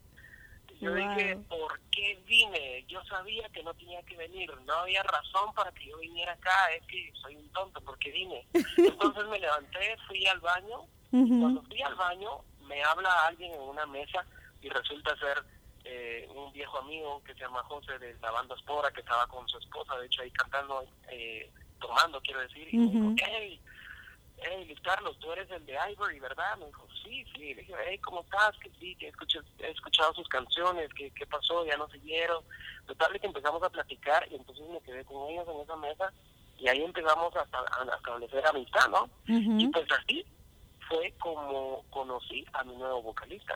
yo dije, ¿por qué vine? Yo sabía que no tenía que venir, no había razón para que yo viniera acá, es que soy un tonto, ¿por qué vine? Entonces me levanté, fui al baño, cuando fui al baño me habla alguien en una mesa y resulta ser eh, un viejo amigo que se llama José de la banda Espora, que estaba con su esposa, de hecho ahí cantando, eh, tomando, quiero decir, y me dijo, hey, hey Luis Carlos, tú eres el de Ivory, ¿verdad? Me dijo, sí, sí. Le dije, hey, ¿cómo estás? Que sí, que he escuchado, sus canciones, que qué pasó, ya no siguieron. Total, que empezamos a platicar y entonces me quedé con ellos en esa mesa y ahí empezamos a, a, establecer amistad, ¿no? Y pues así fue como conocí a mi nuevo vocalista.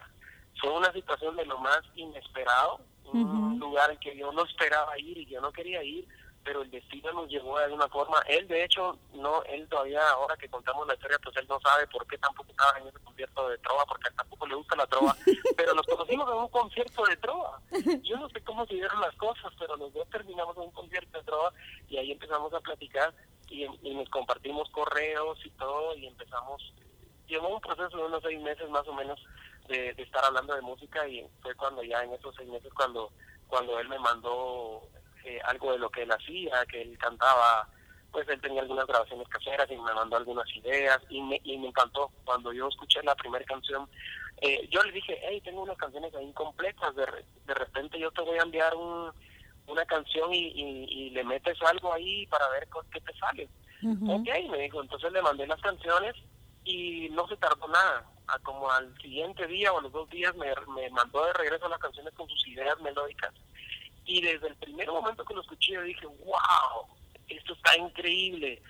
Fue una situación de lo más inesperado, un lugar en que yo no esperaba ir y yo no quería ir pero el destino nos llevó de alguna forma. Él, de hecho, no, él todavía, ahora que contamos la historia, pues él no sabe por qué tampoco estaba en ese concierto de trova, porque a él tampoco le gusta la trova, pero nos conocimos en un concierto de trova. Yo no sé cómo se dieron las cosas, pero los dos terminamos en un concierto de trova y ahí empezamos a platicar y, nos compartimos correos y todo y empezamos, llevó un proceso de unos seis meses más o menos de, estar hablando de música y fue cuando ya en esos seis meses cuando cuando él me mandó eh, algo de lo que él hacía, que él cantaba, pues él tenía algunas grabaciones caseras y me mandó algunas ideas y me, y me encantó. Cuando yo escuché la primera canción, eh, yo le dije, hey, tengo unas canciones ahí incompletas, de, de repente yo te voy a enviar un, una canción y, y, le metes algo ahí para ver qué te sale. Ok, me dijo, entonces le mandé las canciones y no se tardó nada. a como al siguiente día o a los dos días me, me mandó de regreso las canciones con sus ideas melódicas. Y desde el primer momento que lo escuché, dije, wow, esto está increíble.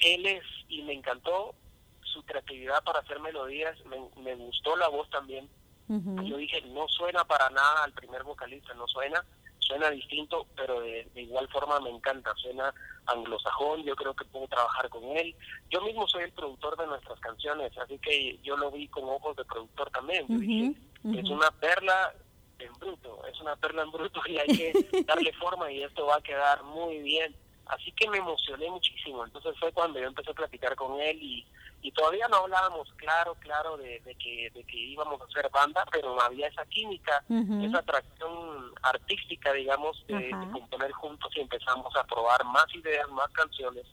Él es, y me encantó su creatividad para hacer melodías, me, gustó la voz también. Yo dije, no suena para nada al primer vocalista, no suena, suena distinto, pero de, igual forma me encanta, suena anglosajón, yo creo que puedo trabajar con él. Yo mismo soy el productor de nuestras canciones, así que yo lo vi con ojos de productor también. dije, es una perla en bruto, es una perla en bruto y hay que darle forma y esto va a quedar muy bien. Así que me emocioné muchísimo. Entonces fue cuando yo empecé a platicar con él y, y todavía no hablábamos claro, claro de, que, de que íbamos a hacer banda, pero había esa química, esa atracción artística, digamos, de, componer juntos y empezamos a probar más ideas, más canciones.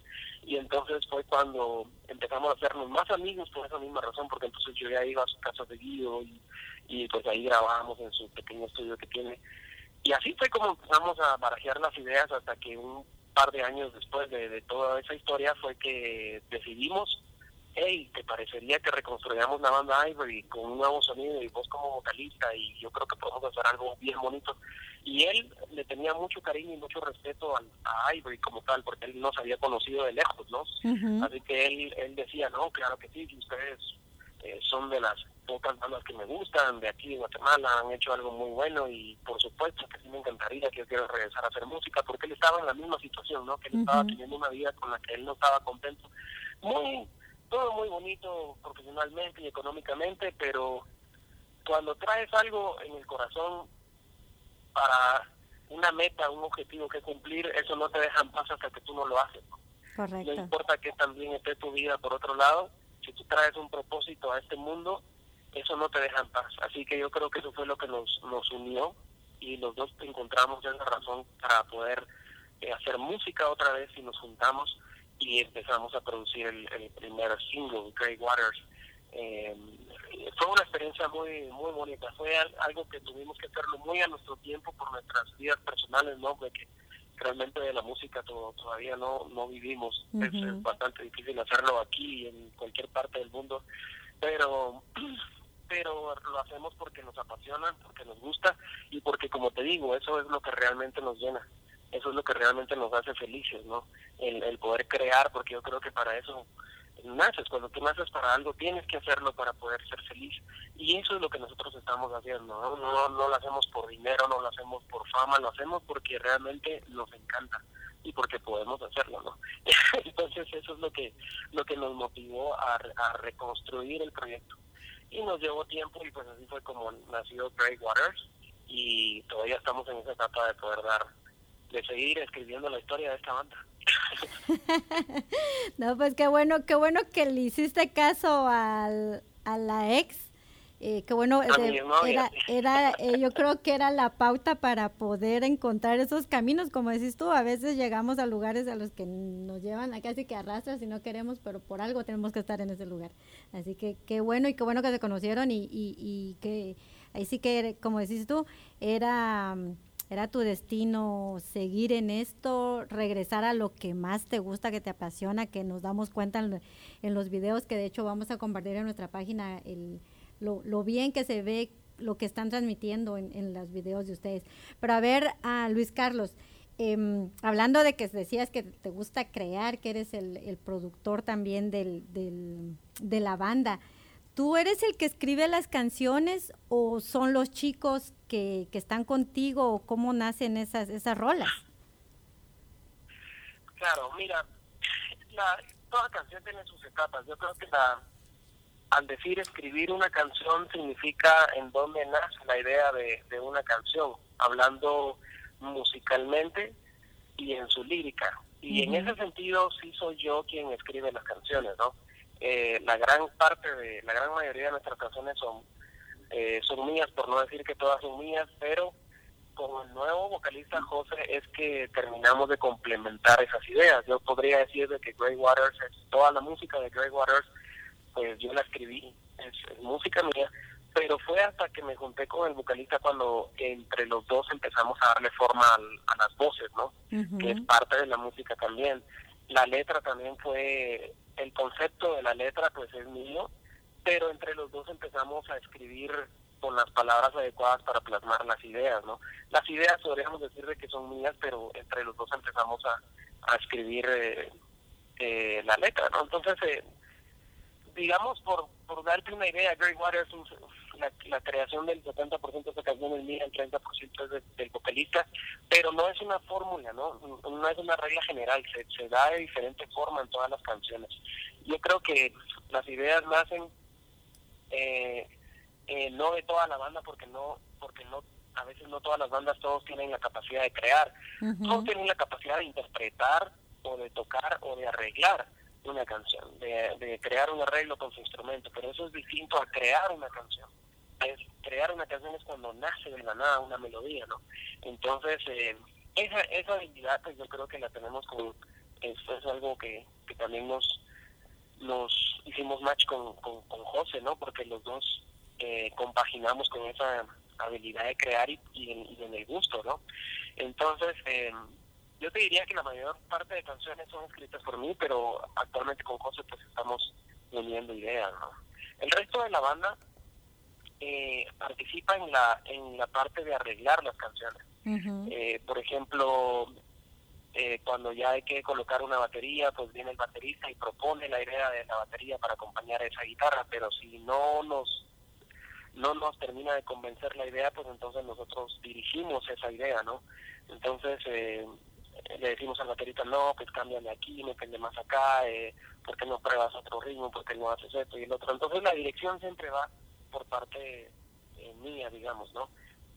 Y entonces fue cuando empezamos a hacernos más amigos por esa misma razón, porque entonces yo ya iba a su casa de Guido y, y pues ahí grabábamos en su pequeño estudio que tiene. Y así fue como empezamos a barajear las ideas hasta que un par de años después de, toda esa historia fue que decidimos, hey, ¿te parecería que reconstruyamos la banda Ivory con un nuevo sonido y vos como vocalista? Y yo creo que podemos hacer algo bien bonito. Y él le tenía mucho cariño y mucho respeto a Ivory como tal, porque él nos había conocido de lejos, ¿no? Así que él, él decía, no, claro que sí, ustedes eh, son de las pocas bandas que me gustan de aquí de Guatemala, han hecho algo muy bueno y por supuesto que sí me encantaría que yo quiera regresar a hacer música porque él estaba en la misma situación, ¿no? Que él estaba teniendo una vida con la que él no estaba contento. Muy, todo muy bonito profesionalmente y económicamente, pero cuando traes algo en el corazón para una meta, un objetivo que cumplir, eso no te deja en paz hasta que tú no lo haces. Correcto. No importa que también esté tu vida por otro lado, si tú traes un propósito a este mundo, eso no te deja en paz. Así que yo creo que eso fue lo que nos, nos unió y los dos encontramos ya la razón para poder eh, hacer música otra vez y nos juntamos y empezamos a producir el, primer single, Grey Waters. Eh, fue una experiencia muy muy bonita, fue algo que tuvimos que hacerlo muy a nuestro tiempo por nuestras vidas personales, ¿no? Porque realmente de la música todavía no, no vivimos, es bastante difícil hacerlo aquí y en cualquier parte del mundo, pero pero lo hacemos porque nos apasiona, porque nos gusta y porque, como te digo, eso es lo que realmente nos llena, eso es lo que realmente nos hace felices, ¿no? El, poder crear, porque yo creo que para eso naces, cuando tú naces para algo tienes que hacerlo para poder ser feliz y eso es lo que nosotros estamos haciendo, ¿no? No, no lo hacemos por dinero, no lo hacemos por fama, lo hacemos porque realmente nos encanta y porque podemos hacerlo, ¿no? Entonces eso es lo que lo que nos motivó a, a reconstruir el proyecto y nos llevó tiempo y pues así fue como nació Grey Waters y todavía estamos en esa etapa de poder dar, de seguir escribiendo la historia de esta banda. no, pues qué bueno, qué bueno que le hiciste caso al, a la ex eh, que bueno, era, era eh, yo creo que era la pauta para poder encontrar esos caminos, como decís tú, a veces llegamos a lugares a los que nos llevan a casi que arrastras y no queremos, pero por algo tenemos que estar en ese lugar. Así que qué bueno y qué bueno que se conocieron y, y, y que ahí sí que, como decís tú, era era tu destino seguir en esto, regresar a lo que más te gusta, que te apasiona, que nos damos cuenta en, en los videos que de hecho vamos a compartir en nuestra página el, lo, bien que se ve lo que están transmitiendo en, en los videos de ustedes. Pero a ver, a Luis Carlos, em, hablando de que decías que te gusta crear, que eres el, productor también del, de la banda, ¿tú eres el que escribe las canciones o son los chicos que, están contigo o cómo nacen esas, esas rolas? Claro, mira, toda canción tiene sus etapas. Yo creo que la, al decir escribir una canción significa en dónde nace la idea de, una canción, hablando musicalmente y en su lírica. Y en ese sentido sí soy yo quien escribe las canciones, ¿no? Eh, la gran parte de, la gran mayoría de nuestras canciones son, eh, son mías, por no decir que todas son mías, pero con el nuevo vocalista José es que terminamos de complementar esas ideas. Yo podría decir de que Grey Waters, toda la música de Grey Waters pues yo la escribí, es, música mía, pero fue hasta que me junté con el vocalista cuando entre los dos empezamos a darle forma a las voces, ¿no? Que es parte de la música también. La letra también fue, el concepto de la letra pues es mío pero entre los dos empezamos a escribir con las palabras adecuadas para plasmar las ideas, ¿no? Las ideas podríamos decir de que son mías, pero entre los dos empezamos a, a escribir eh, eh, la letra, ¿no? Entonces, eh, digamos, por, por darte una idea, Gary Waters, la, la creación del 70% de esa canción es mía, el 30% es del vocalista, pero no es una fórmula, ¿no? No es una regla general, se, se da de diferente forma en todas las canciones. Yo creo que las ideas nacen eh, eh, no de toda la banda porque no porque no a veces no todas las bandas todos tienen la capacidad de crear todos tienen la capacidad de interpretar o de tocar o de arreglar una canción de, de crear un arreglo con su instrumento pero eso es distinto a crear una canción crear una canción es cuando nace de la nada una melodía no entonces eh, esa esa habilidad pues yo creo que la tenemos con es algo que, que también nos hicimos match con, con, José, ¿no? Porque los dos eh, compaginamos con esa habilidad de crear y, y, en, el gusto, ¿no? Entonces, eh, yo te diría que la mayor parte de canciones son escritas por mí, pero actualmente con José pues estamos uniendo ideas, ¿no? El resto de la banda eh, participa en la en la parte de arreglar las canciones. eh, por ejemplo, eh, cuando ya hay que colocar una batería, pues viene el baterista y propone la idea de la batería para acompañar a esa guitarra, pero si no nos no nos termina de convencer la idea, pues entonces nosotros dirigimos esa idea, ¿no? Entonces eh, le decimos al baterista, no, pues cámbiale aquí, métele más acá, eh, ¿por qué no pruebas otro ritmo? ¿Por qué no haces esto y el otro? Entonces la dirección siempre va por parte eh, mía, digamos, ¿no?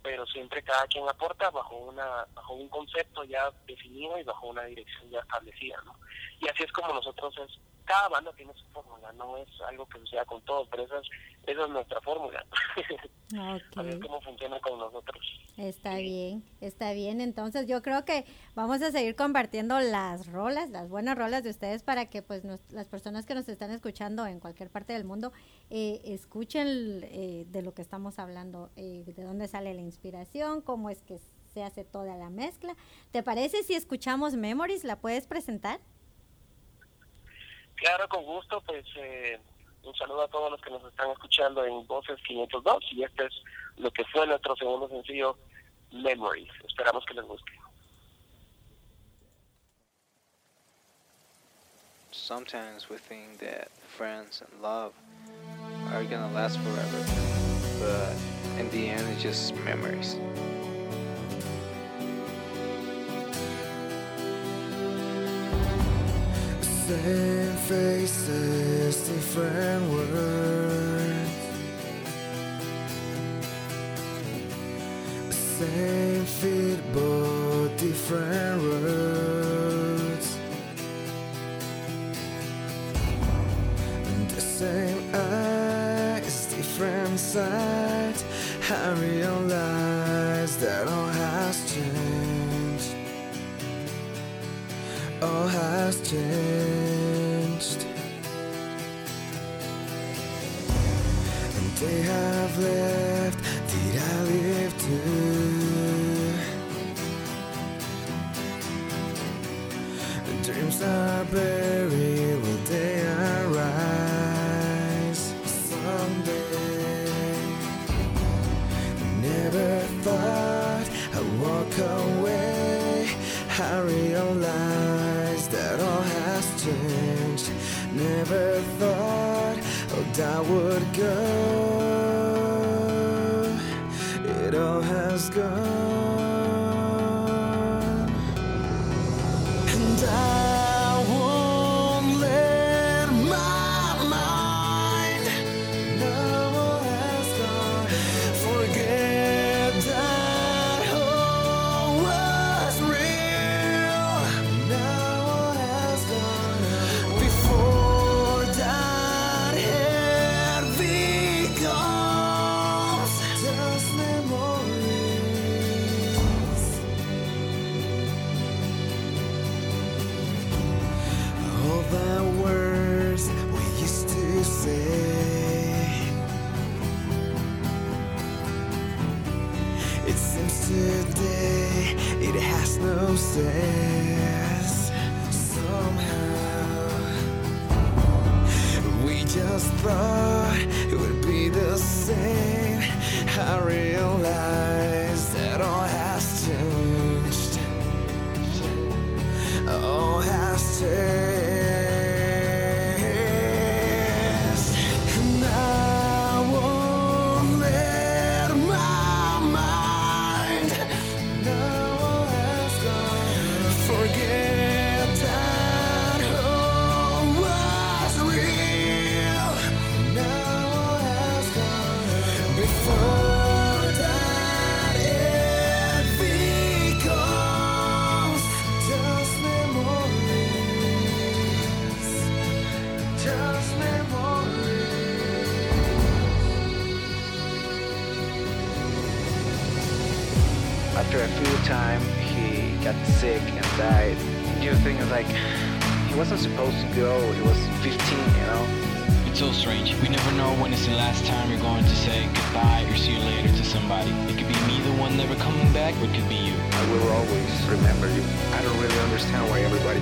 pero siempre cada quien aporta bajo una bajo un concepto ya definido y bajo una dirección ya establecida, ¿no? Y así es como nosotros es cada banda tiene su fórmula, no es algo que suceda con todos, pero esa es, esa es nuestra fórmula. A ver cómo funciona con nosotros. Está bien, está bien. Entonces yo creo que vamos a seguir compartiendo las rolas, las buenas rolas de ustedes para que pues las personas que nos están escuchando en cualquier parte del mundo eh, escuchen eh, de lo que estamos hablando, eh, de dónde sale la inspiración, cómo es que se hace toda la mezcla. ¿Te parece si escuchamos Memories? ¿La puedes presentar? Claro, con gusto, pues eh, un saludo a todos los que nos están escuchando en Voces 502 y este es lo que fue nuestro segundo sencillo, Memories. Esperamos que les guste. Sometimes we think that friends and love are gonna last forever, but in the end, it's just memories. Same faces, different words. Same feet, but different roads. And the same eyes, different sight. I realize All has changed. And they have left. Did I live too? Dreams are buried. Will they arise someday? Never thought I'd walk away. I realized changed. Never thought that would go. It all has gone.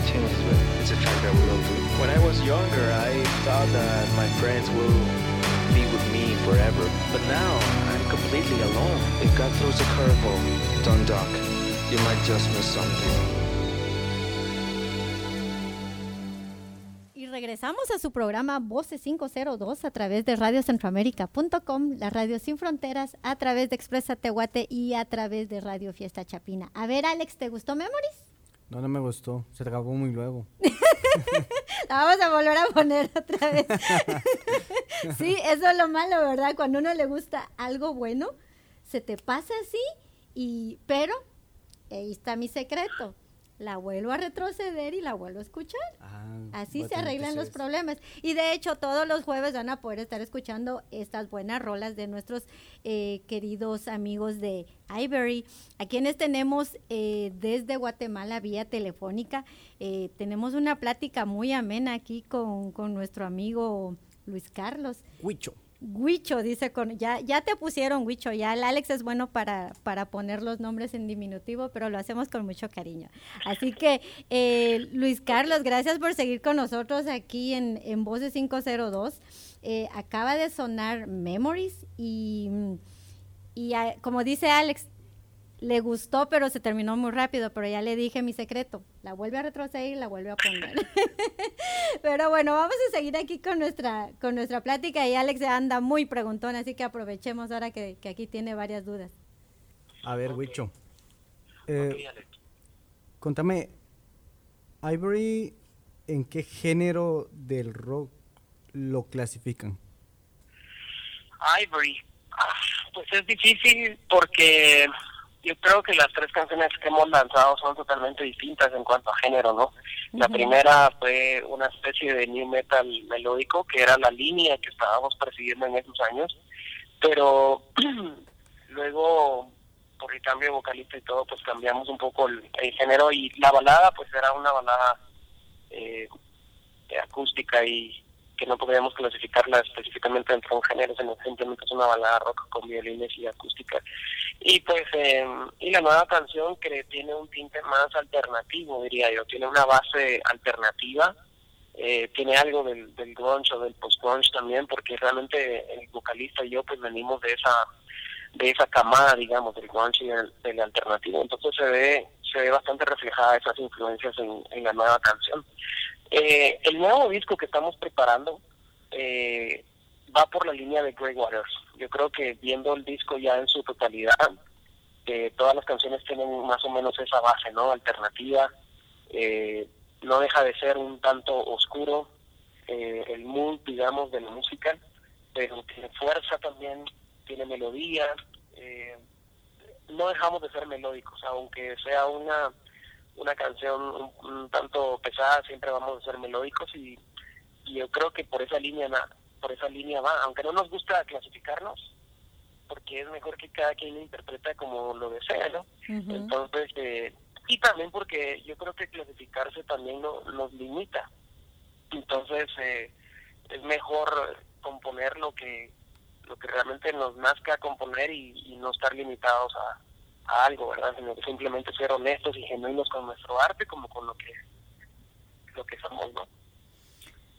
Changes, but it's a fact that we all do. When I was younger, I thought that my friends will be with me forever. But now, I'm completely alone. If God throws a curveball, don't duck. You might just miss something. Y regresamos a su programa Voces 502 a través de radiocentroamérica.com, la radio sin fronteras, a través de Expresa Tehuate y a través de Radio Fiesta Chapina. A ver, Alex, ¿te gustó Memories? No, no me gustó. Se acabó muy luego. La vamos a volver a poner otra vez. sí, eso es lo malo, ¿verdad? Cuando uno le gusta algo bueno, se te pasa así, y pero ahí está mi secreto. La vuelvo a retroceder y la vuelvo a escuchar. Ah, Así a se arreglan los problemas. Y de hecho, todos los jueves van a poder estar escuchando estas buenas rolas de nuestros eh, queridos amigos de Ivory, a quienes tenemos eh, desde Guatemala vía telefónica. Eh, tenemos una plática muy amena aquí con, con nuestro amigo Luis Carlos. Huicho. Huicho, dice con, ya, ya te pusieron Huicho, ya el Alex es bueno para, para poner los nombres en diminutivo, pero lo hacemos con mucho cariño. Así que, eh, Luis Carlos, gracias por seguir con nosotros aquí en, en Voces 502. Eh, acaba de sonar Memories y, y ah, como dice Alex, le gustó, pero se terminó muy rápido, pero ya le dije mi secreto, la vuelve a retroceder y la vuelve a poner. pero bueno, vamos a seguir aquí con nuestra, con nuestra plática y Alex anda muy preguntón, así que aprovechemos ahora que, que aquí tiene varias dudas. A ver, Huicho. Eh, Ok, Alex. contame, Ivory, ¿en qué género del rock lo clasifican? Ivory. Ah, Pues es difícil porque yo creo que las tres canciones que hemos lanzado son totalmente distintas en cuanto a género, ¿no? La primera fue una especie de new metal melódico, que era la línea que estábamos persiguiendo en esos años, pero luego por el cambio de vocalista y todo, pues cambiamos un poco el, el género y la balada pues era una balada eh, acústica y que no podríamos clasificarla específicamente dentro de un género, sino simplemente es una balada rock con violines y acústica. Y pues, eh, y la nueva canción que tiene un tinte más alternativo, diría yo, tiene una base alternativa, eh, tiene algo del, del grunge o del post-grunge también, porque realmente el vocalista y yo pues venimos de esa de esa camada, digamos, del grunge y del, del alternativo. Entonces se ve se ve bastante reflejada esas influencias en, en la nueva canción. Eh, el nuevo disco que estamos preparando eh, va por la línea de Grey Waters. Yo creo que viendo el disco ya en su totalidad, eh, todas las canciones tienen más o menos esa base, ¿no? Alternativa. eh, no deja de ser un tanto oscuro eh, el mood, digamos, de la música, pero tiene fuerza también, tiene melodía. eh, no dejamos de ser melódicos, aunque sea una una canción un, un tanto pesada, siempre vamos a ser melódicos y, y yo creo que por esa línea por esa línea va, aunque no nos gusta clasificarnos, porque es mejor que cada quien lo interpreta como lo desea, ¿no? Entonces, eh, y también porque yo creo que clasificarse también no, nos limita. Entonces, eh, es mejor componer lo que lo que realmente nos nazca componer y, y no estar limitados a, algo, ¿verdad? Sino que simplemente ser honestos y genuinos con nuestro arte como con lo que lo que somos, ¿no?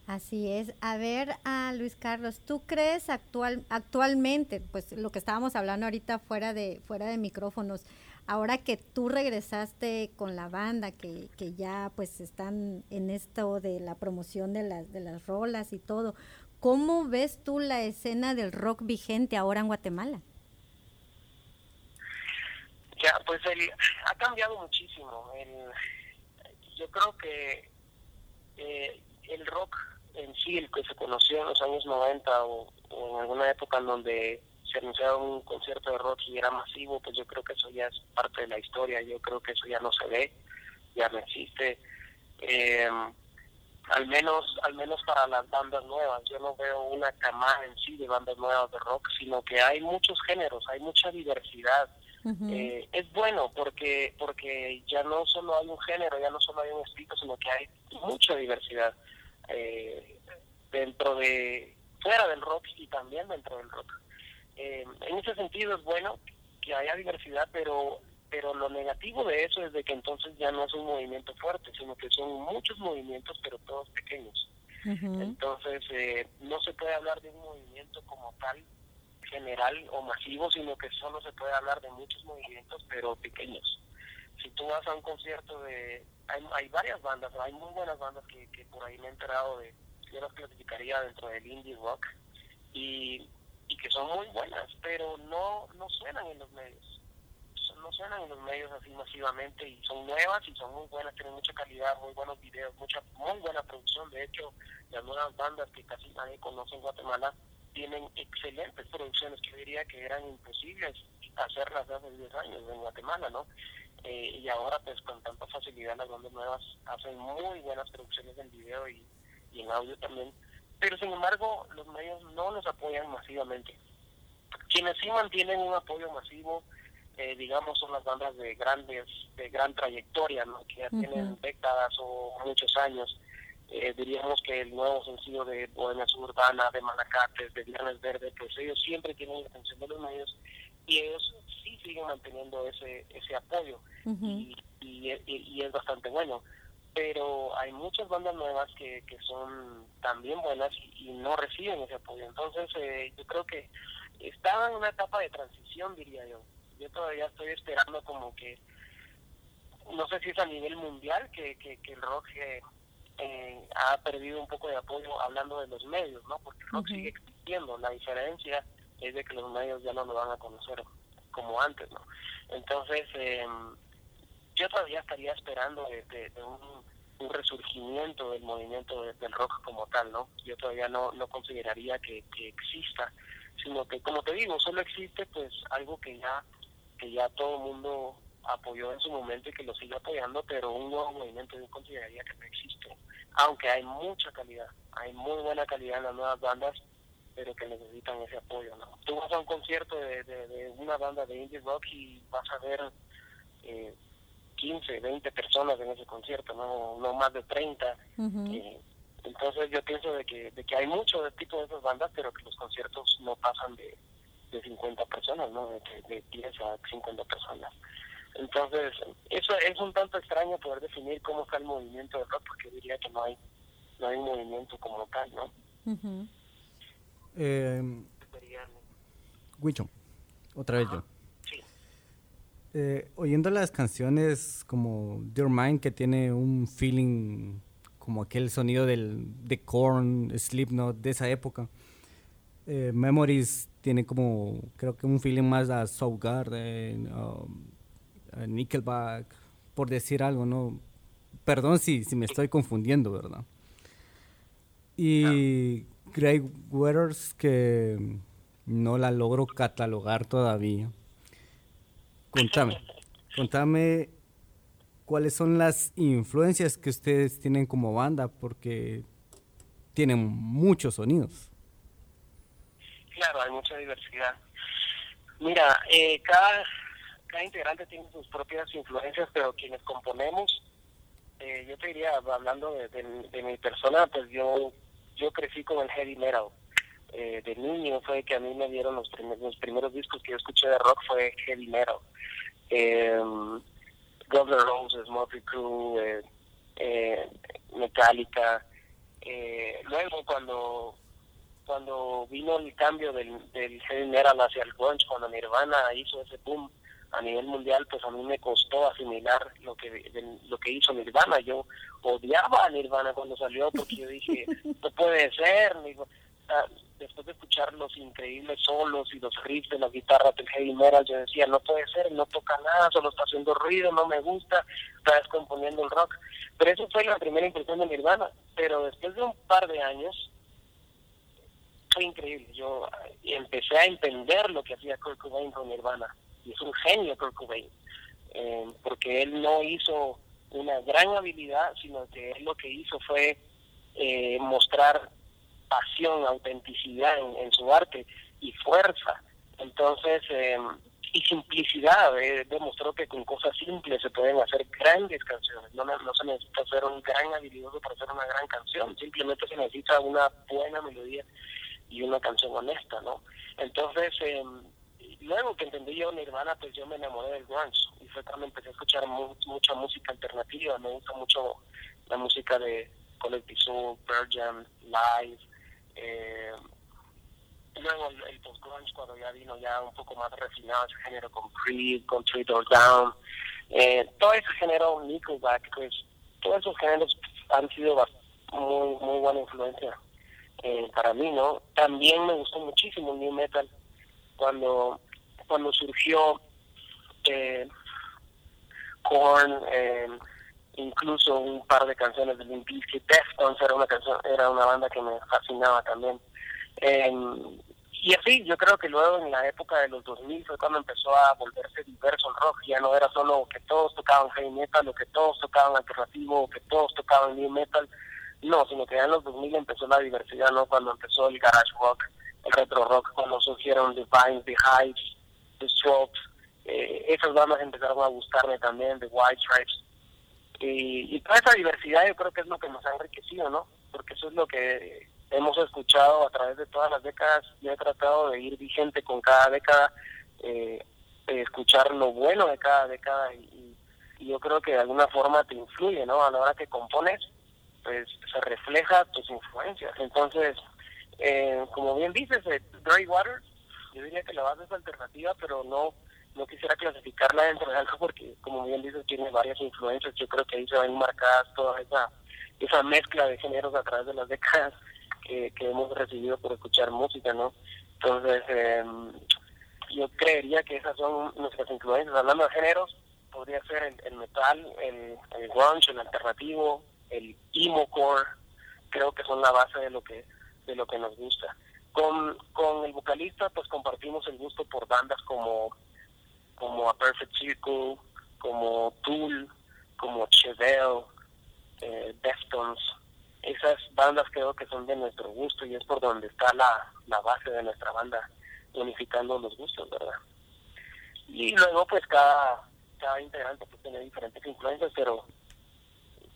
Así es. A ver, a Luis Carlos, ¿tú crees actual, actualmente, pues lo que estábamos hablando ahorita fuera de, fuera de micrófonos, ahora que tú regresaste con la banda, que, que ya pues están en esto de la promoción de las, de las rolas y todo, ¿cómo ves tú la escena del rock vigente ahora en Guatemala? Ya, pues el, ha cambiado muchísimo. El, yo creo que eh, el rock en sí, el que se conoció en los años 90 o, en alguna época en donde se anunciaba un concierto de rock y era masivo, pues yo creo que eso ya es parte de la historia, yo creo que eso ya no se ve, ya no existe. Eh, al menos al menos para las bandas nuevas, yo no veo una camada en sí de bandas nuevas de rock, sino que hay muchos géneros, hay mucha diversidad. Eh, es bueno porque porque ya no solo hay un género, ya no solo hay un estilo, sino que hay mucha diversidad eh, dentro de, fuera del rock y también dentro del rock. Eh, en ese sentido es bueno que haya diversidad, pero pero lo negativo de eso es de que entonces ya no es un movimiento fuerte, sino que son muchos movimientos, pero todos pequeños. Entonces, eh, no se puede hablar de un movimiento como tal, general o masivo, sino que solo se puede hablar de muchos movimientos, pero pequeños. Si tú vas a un concierto de... Hay, hay varias bandas, hay muy buenas bandas que, por ahí me he enterado de... Yo las clasificaría dentro del indie rock y, y que son muy buenas, pero no, no suenan en los medios no suenan en los medios así masivamente y son nuevas y son muy buenas, tienen mucha calidad, muy buenos videos, mucha muy buena producción. De hecho, las nuevas bandas que casi nadie conoce en Guatemala tienen excelentes producciones que yo diría que eran imposibles hacerlas hace 10 años en Guatemala, ¿no? Eh, y ahora pues con tanta facilidad las bandas nuevas hacen muy buenas producciones en video y, y en audio también, pero sin embargo los medios no los apoyan masivamente. Quienes sí mantienen un apoyo masivo eh, digamos, son las bandas de grandes, de gran trayectoria, ¿no? que ya tienen décadas o muchos años. Eh, diríamos que el nuevo sencillo de Bohemia Suburbana, de Malacates, de Viernes Verde, pues ellos siempre tienen la atención de los medios y ellos sí siguen manteniendo ese ese apoyo y, y, y, es bastante bueno. Pero hay muchas bandas nuevas que, que son también buenas y, no reciben ese apoyo. Entonces, eh, yo creo que están en una etapa de transición, diría yo yo todavía estoy esperando como que, no sé si es a nivel mundial, que, que, el rock eh, eh, ha perdido un poco de apoyo hablando de los medios, ¿no? Porque el rock sigue existiendo, la diferencia es de que los medios ya no lo van a conocer como antes, ¿no? Entonces, eh, yo todavía estaría esperando de, un, resurgimiento del movimiento del rock como tal, ¿no? Yo todavía no, no consideraría que, que exista, sino que, como te digo, solo existe pues algo que ya que ya todo el mundo apoyó en su momento y que lo sigue apoyando, pero un nuevo movimiento yo consideraría que no existe, aunque hay mucha calidad, hay muy buena calidad en las nuevas bandas, pero que necesitan ese apoyo. ¿no? Tú vas a un concierto de, de, una banda de indie rock y vas a ver eh, 15, 20 personas en ese concierto, no, no más de 30. Eh, entonces yo pienso de que, de que hay mucho de tipo de esas bandas, pero que los conciertos no pasan de de 50 personas, ¿no? De, de 10 a 50 personas. Entonces, eso es un tanto extraño poder definir cómo está el movimiento de rock, porque diría que no hay, no hay un movimiento como tal, ¿no? eh, Wicho, otra vez yo. Sí. Eh, oyendo las canciones como Dear Mind, que tiene un feeling como aquel sonido del, de Korn, Slipknot, de esa época. Eh, Memories tiene como, creo que un feeling más a Soundgarden, um, Nickelback, por decir algo, ¿no? Perdón si, si me estoy confundiendo, ¿verdad? Y Greg Waters, que no la logro catalogar todavía. Contame, contame cuáles son las influencias que ustedes tienen como banda, porque tienen muchos sonidos. Claro, hay mucha diversidad. Mira, eh, cada, cada integrante tiene sus propias influencias, pero quienes componemos, eh, yo te diría, hablando de, mi persona, pues yo yo crecí con el heavy metal. Eh, de niño fue que a mí me dieron los primeros, los primeros discos que yo escuché de rock fue heavy metal. Eh, Guns N' Roses, Motley Crue, eh, Metallica, Eh, luego cuando cuando vino el cambio del, del heavy metal hacia el grunge, cuando Nirvana hizo ese boom a nivel mundial, pues a mí me costó asimilar lo que lo que hizo Nirvana. Yo odiaba a Nirvana cuando salió porque yo dije, no puede ser. Después de escuchar los increíbles solos y los riffs de la guitarra del heavy metal, yo decía, no puede ser, no toca nada, solo está haciendo ruido, no me gusta, está descomponiendo el rock. Pero eso fue la primera impresión de Nirvana. Pero después de un par de años, fue increíble. Yo empecé a entender lo que hacía Kurt Cobain con Nirvana. Es un genio Kurt Cobain. Eh, porque él no hizo una gran habilidad, sino que él lo que hizo fue eh, mostrar pasión, autenticidad en, su arte y fuerza. Entonces, eh, y simplicidad, demostró que con cosas simples se pueden hacer grandes canciones. No, no se necesita ser un gran habilidoso para hacer una gran canción, simplemente se necesita una buena melodía y una canción honesta, ¿no? Entonces, eh, luego que entendí yo Nirvana, pues yo me enamoré del grunge y fue cuando empecé a escuchar mucha música alternativa, me gusta mucho la música de Collective Soul, Pearl Live, eh, luego el, post-grunge cuando ya vino ya un poco más refinado ese género con Creed, con Three Doors Down, eh, todo ese género, Nickelback, pues todos esos géneros han sido muy, muy buena influencia eh, para mí, ¿no? También me gustó muchísimo el new metal cuando cuando surgió eh, eh, incluso un par de canciones de Limp Bizkit, Deftones era una canción, era una banda que me fascinaba también. Eh, y así, yo creo que luego en la época de los 2000 fue cuando empezó a volverse diverso el rock, ya no era solo que todos tocaban heavy metal, o que todos tocaban alternativo, o que todos tocaban new metal, no, sino que ya en los 2000 empezó la diversidad, ¿no? Cuando empezó el garage rock, el retro rock, cuando surgieron The Vines, The Hives, The Strokes, eh, esas bandas empezaron a gustarme también, The White Stripes. Y, y toda esa diversidad yo creo que es lo que nos ha enriquecido, ¿no? Porque eso es lo que hemos escuchado a través de todas las décadas. Yo he tratado de ir vigente con cada década, eh, escuchar lo bueno de cada década y, y, yo creo que de alguna forma te influye, ¿no? A la hora que compones, pues se refleja tus influencias. Entonces, eh, como bien dices, eh, Dry Water, yo diría que la base es alternativa, pero no no quisiera clasificarla dentro de algo porque, como bien dices, tiene varias influencias. Yo creo que ahí se ven marcadas toda esa, esa mezcla de géneros a través de las décadas que, hemos recibido por escuchar música, ¿no? Entonces, em, yo creería que esas son nuestras influencias. Hablando de géneros, podría ser el, el metal, el, el grunge, el alternativo, el emo core, creo que son la base de lo que de lo que nos gusta. Con, con el vocalista pues compartimos el gusto por bandas como como A Perfect Circle, como Tool, como Chevelle, eh, Deftones. Esas bandas creo que son de nuestro gusto y es por donde está la, la base de nuestra banda, unificando los gustos, ¿verdad? Y luego pues cada, cada integrante pues tiene diferentes influencias, pero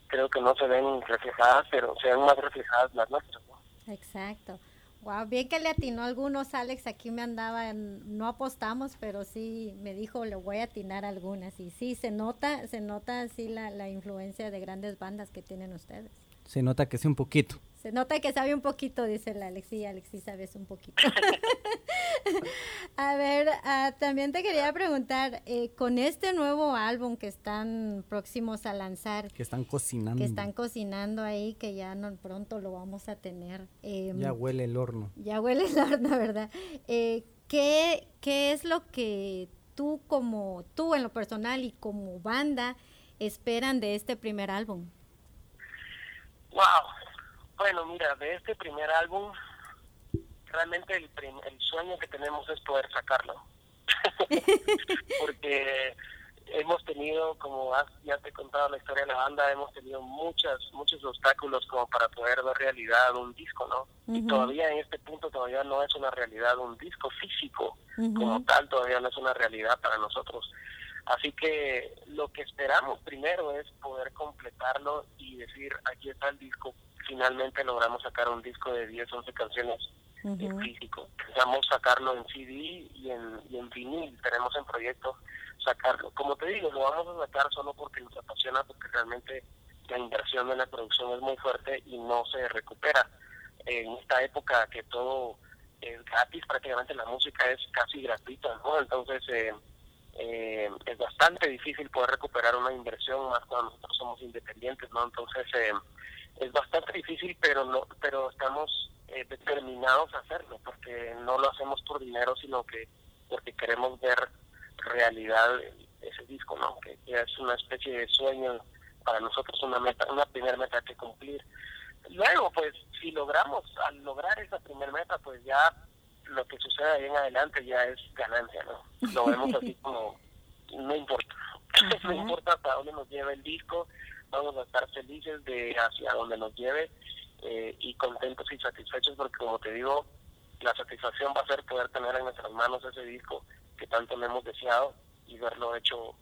creo que no se ven reflejadas, pero se ven más reflejadas las nuestras. Exacto. Wow, bien que le atinó algunos, Alex, aquí me andaba, no apostamos, pero sí me dijo, le voy a atinar algunas. Y sí, se nota, se nota así la, la influencia de grandes bandas que tienen ustedes. Se nota que es un poquito. Se nota que sabe un poquito, dice la Alexi. Alexi, sabes un poquito. a ver, ah, también te quería preguntar, eh, con este nuevo álbum que están próximos a lanzar. Que están cocinando. Que están cocinando ahí, que ya no, pronto lo vamos a tener. Em, ya huele el horno. Ya huele el horno, ¿verdad? Eh, ¿qué, ¿Qué es lo que tú como, tú en lo personal y como banda esperan de este primer álbum? Wow, bueno, mira, de este primer álbum, realmente el, el sueño que tenemos es poder sacarlo. Porque hemos tenido, como ya te he contado la historia de la banda, hemos tenido muchas, muchos obstáculos como para poder ver realidad un disco, ¿no? Y todavía en este punto todavía no es una realidad un disco físico, como tal, todavía no es una realidad para nosotros. Así que lo que esperamos primero es poder completarlo y decir, aquí está el disco, finalmente logramos sacar un disco de 10, 11 canciones en físico. Pensamos sacarlo en CD y en, y en vinil, tenemos en proyecto sacarlo. Como te digo, lo vamos a sacar solo porque nos apasiona, porque realmente la inversión en la producción es muy fuerte y no se recupera. En esta época que todo es gratis, prácticamente la música es casi gratuita, ¿no? Entonces eh, eh, es bastante difícil poder recuperar una inversión más cuando nosotros somos independientes, ¿no? Entonces eh, es bastante difícil, pero no, pero estamos eh, determinados a hacerlo, porque no lo hacemos por dinero, sino que porque queremos ver realidad ese disco, ¿no? Que, es una especie de sueño para nosotros, una meta, una primera meta que cumplir. Luego, pues, si logramos, al lograr esa primera meta, pues ya lo que suceda ahí en adelante ya es ganancia, ¿no? Lo vemos así como, no importa, no importa hasta dónde nos lleve el disco, vamos a estar felices de hacia dónde nos lleve eh, y contentos y satisfechos porque como te digo, la satisfacción va a ser poder tener en nuestras manos ese disco que tanto le hemos deseado y verlo hecho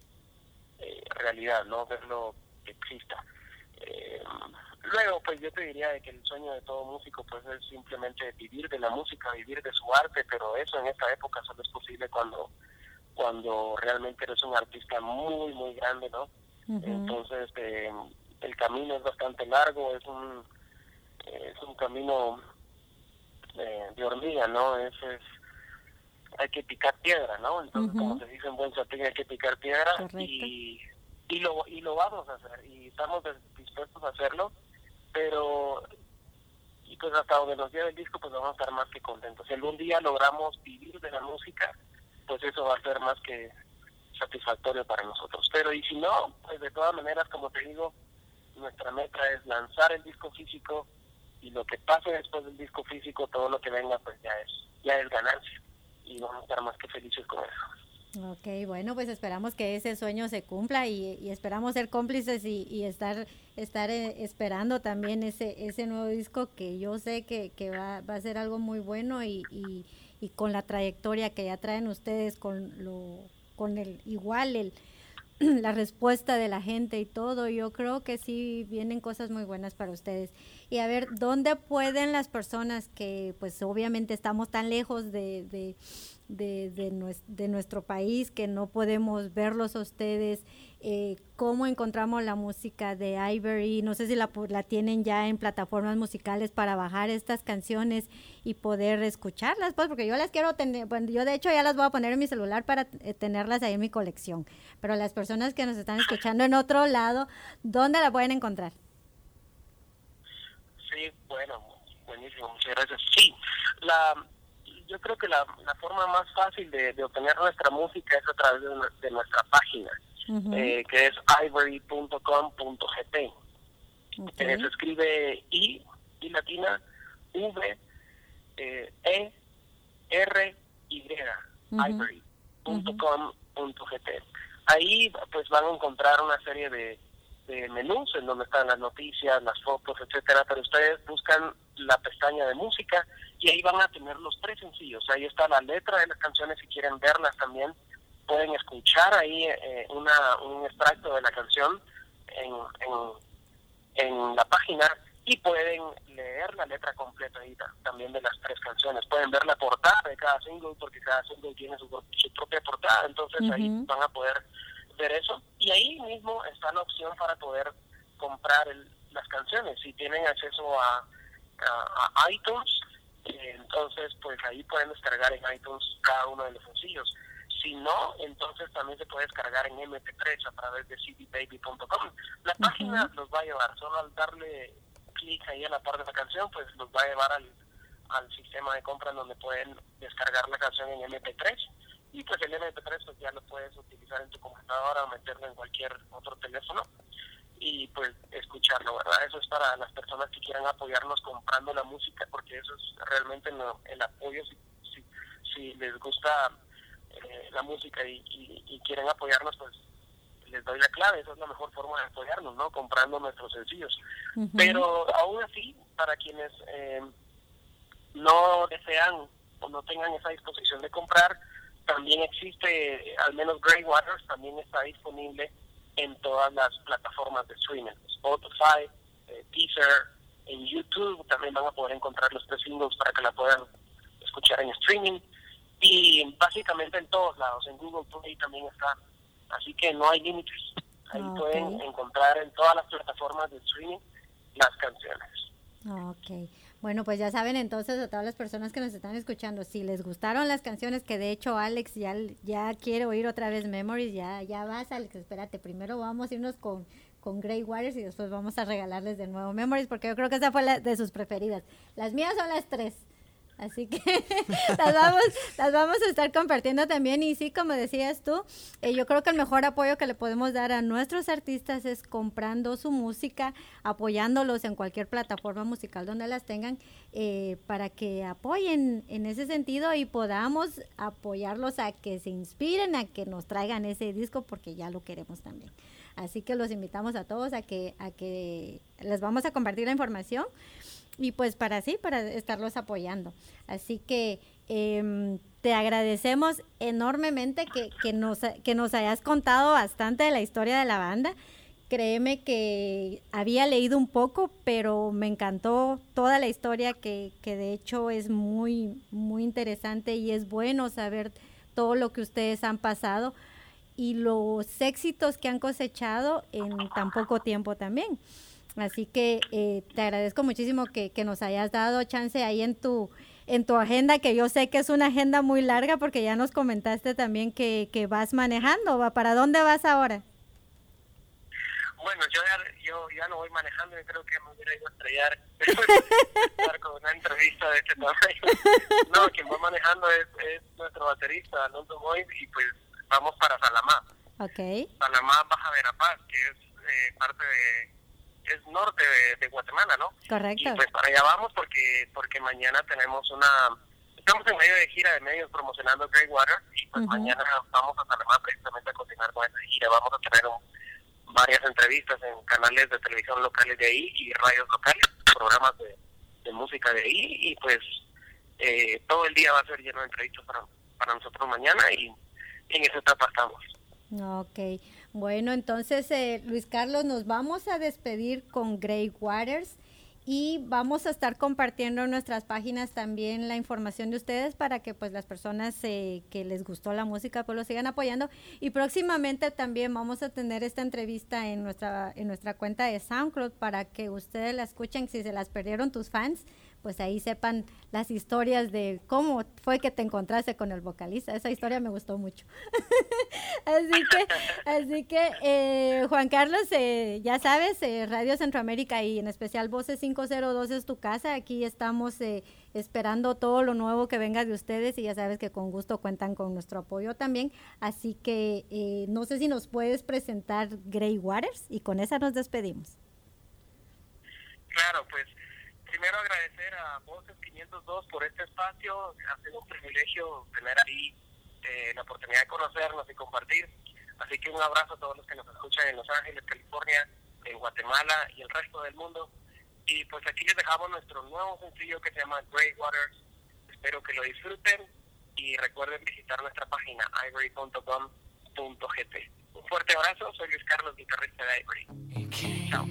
eh, realidad, no verlo que exista. Eh, luego, pues yo te diría de que el sueño de todo músico pues es simplemente vivir de la música, vivir de su arte, pero eso en esta época solo es posible cuando cuando realmente eres un artista muy, muy grande, ¿no? Entonces, este, el camino es bastante largo, es un, es un camino eh, de hormiga, ¿no? Es, es, hay que picar piedra, ¿no? Entonces, como se dice en buen satín, hay que picar piedra y, y, lo, y lo vamos a hacer y estamos dispuestos a hacerlo, pero y pues hasta donde nos lleve el disco pues vamos a estar más que contentos. Si algún día logramos vivir de la música, pues eso va a ser más que satisfactorio para nosotros. Pero y si no, pues de todas maneras, como te digo, nuestra meta es lanzar el disco físico y lo que pase después del disco físico, todo lo que venga, pues ya es, ya es ganancia y vamos a estar más que felices con eso. Ok, bueno, pues esperamos que ese sueño se cumpla y, esperamos ser cómplices y, estar estar eh, esperando también ese ese nuevo disco que yo sé que, va, va a ser algo muy bueno y, y, y con la trayectoria que ya traen ustedes, con lo con el igual el la respuesta de la gente y todo, yo creo que sí vienen cosas muy buenas para ustedes. Y a ver, ¿dónde pueden las personas que pues obviamente estamos tan lejos de, de, de, de, nuestro país que no podemos verlos a ustedes? Eh, ¿Cómo encontramos la música de Ivory? No sé si la, la tienen ya en plataformas musicales para bajar estas canciones y poder escucharlas, pues porque yo las quiero tener, bueno, yo de hecho ya las voy a poner en mi celular para eh, tenerlas ahí en mi colección. Pero las personas que nos están escuchando en otro lado, ¿dónde la pueden encontrar? Sí, bueno, buenísimo, muchas gracias. Sí, la, yo creo que la, la forma más fácil de, de, obtener nuestra música es a través de, nuestra página, eh, que es ivory.com.gt. Okay. Eh, se escribe I, I latina, V, eh, E, R, Y, ivory.com.gt. Ahí pues van a encontrar una serie de menús en donde están las noticias, las fotos, etcétera, pero ustedes buscan la pestaña de música y ahí van a tener los tres sencillos. Ahí está la letra de las canciones si quieren verlas también. Pueden escuchar ahí eh, una, un extracto de la canción en, en, en la página y pueden leer la letra completa ahí también de las tres canciones. Pueden ver la portada de cada single porque cada single tiene su, propia portada, entonces ahí van a poder ver eso. Y ahí mismo está la opción para poder comprar las canciones. Si tienen acceso a, a, iTunes, eh, entonces pues ahí pueden descargar en iTunes cada uno de los sencillos. Si no, entonces también se puede descargar en MP3 a través de cdbaby.com. La página los va a llevar, solo al darle clic ahí a la parte de la canción, pues los va a llevar al, al sistema de compra donde pueden descargar la canción en MP3 y pues el MP3 pues ya lo puedes utilizar en tu computadora o meterlo en cualquier otro teléfono y pues escucharlo, ¿verdad? Eso es para las personas que quieran apoyarnos comprando la música porque eso es realmente el apoyo si, si, si les gusta eh, la música y, y, quieren apoyarnos pues les doy la clave, esa es la mejor forma de apoyarnos, ¿no? Comprando nuestros sencillos. Pero aún así, para quienes eh, no desean o no tengan esa disposición de comprar, también existe, al menos Grey Waters también está disponible en todas las plataformas de streaming, Spotify, eh, Deezer, en YouTube también van a poder encontrar los tres singles para que la puedan escuchar en streaming y básicamente en todos lados, en Google Play también está, así que no hay límites, Ahí Ah, pueden encontrar en todas las plataformas de streaming las canciones. Ok, bueno, pues ya saben entonces a todas las personas que nos están escuchando, si les gustaron las canciones, que de hecho Alex ya, ya quiere oír otra vez Memories, ya, ya vas Alex, espérate, primero vamos a irnos con, con Grey Waters y después vamos a regalarles de nuevo Memories, porque yo creo que esa fue la de sus preferidas. Las mías son las tres. Así que las vamos, las vamos a estar compartiendo también. Y sí, como decías tú, eh, yo creo que el mejor apoyo que le podemos dar a nuestros artistas es comprando su música, apoyándolos en cualquier plataforma musical donde las tengan, eh, para que apoyen en ese sentido y podamos apoyarlos a que se inspiren, a que nos traigan ese disco, porque ya lo queremos también. Así que los invitamos a todos a que, a que les vamos a compartir la información y pues para sí, para estarlos apoyando. Así que em, te agradecemos enormemente que, que, nos, que nos hayas contado bastante de la historia de la banda. Créeme que había leído un poco, pero me encantó toda la historia que, que de hecho es muy, muy interesante y es bueno saber todo lo que ustedes han pasado y los éxitos que han cosechado en tan poco tiempo también. Así que eh, te agradezco muchísimo que, que, nos hayas dado chance ahí en tu, en tu agenda, que yo sé que es una agenda muy larga porque ya nos comentaste también que, que vas manejando. ¿va? ¿Para dónde vas ahora? Bueno, yo ya, yo ya no voy manejando, yo creo que me hubiera ido a estrellar con una entrevista de este tamaño. No, quien va manejando es, es nuestro baterista, Alonso Moy, y pues vamos para Salamá. Ok. Salamá, Baja Verapaz, que es eh, parte de es norte de, de, Guatemala, ¿no? Correcto. Y pues para allá vamos porque porque mañana tenemos una estamos en medio de gira de medios promocionando Grey Water y pues uh -huh. mañana vamos a Salamá precisamente a continuar con esa gira, vamos a tener un, varias entrevistas en canales de televisión locales de ahí y radios locales, programas de, de música de ahí y pues eh, todo el día va a ser lleno de entrevistas para, para nosotros mañana y en esa etapa estamos. Ok, bueno, entonces eh, Luis Carlos, nos vamos a despedir con Grey Waters y vamos a estar compartiendo en nuestras páginas también la información de ustedes para que pues las personas eh, que les gustó la música pues lo sigan apoyando. Y próximamente también vamos a tener esta entrevista en nuestra en nuestra cuenta de SoundCloud para que ustedes la escuchen si se las perdieron tus fans pues ahí sepan las historias de cómo fue que te encontraste con el vocalista. Esa historia me gustó mucho. así que, así que eh, Juan Carlos, eh, ya sabes, eh, Radio Centroamérica y en especial Voces 502 es tu casa. Aquí estamos eh, esperando todo lo nuevo que venga de ustedes y ya sabes que con gusto cuentan con nuestro apoyo también. Así que eh, no sé si nos puedes presentar Grey Waters y con esa nos despedimos. Claro, pues primero agradecer a Voces 502 por este espacio. Ha sido un privilegio tener ahí eh, la oportunidad de conocernos y compartir. Así que un abrazo a todos los que nos escuchan en Los Ángeles, California, en Guatemala y el resto del mundo. Y pues aquí les dejamos nuestro nuevo sencillo que se llama Grey Waters. Espero que lo disfruten y recuerden visitar nuestra página ivory.com.gt. Un fuerte abrazo, soy Luis Carlos, guitarrista de Ivory. Chao.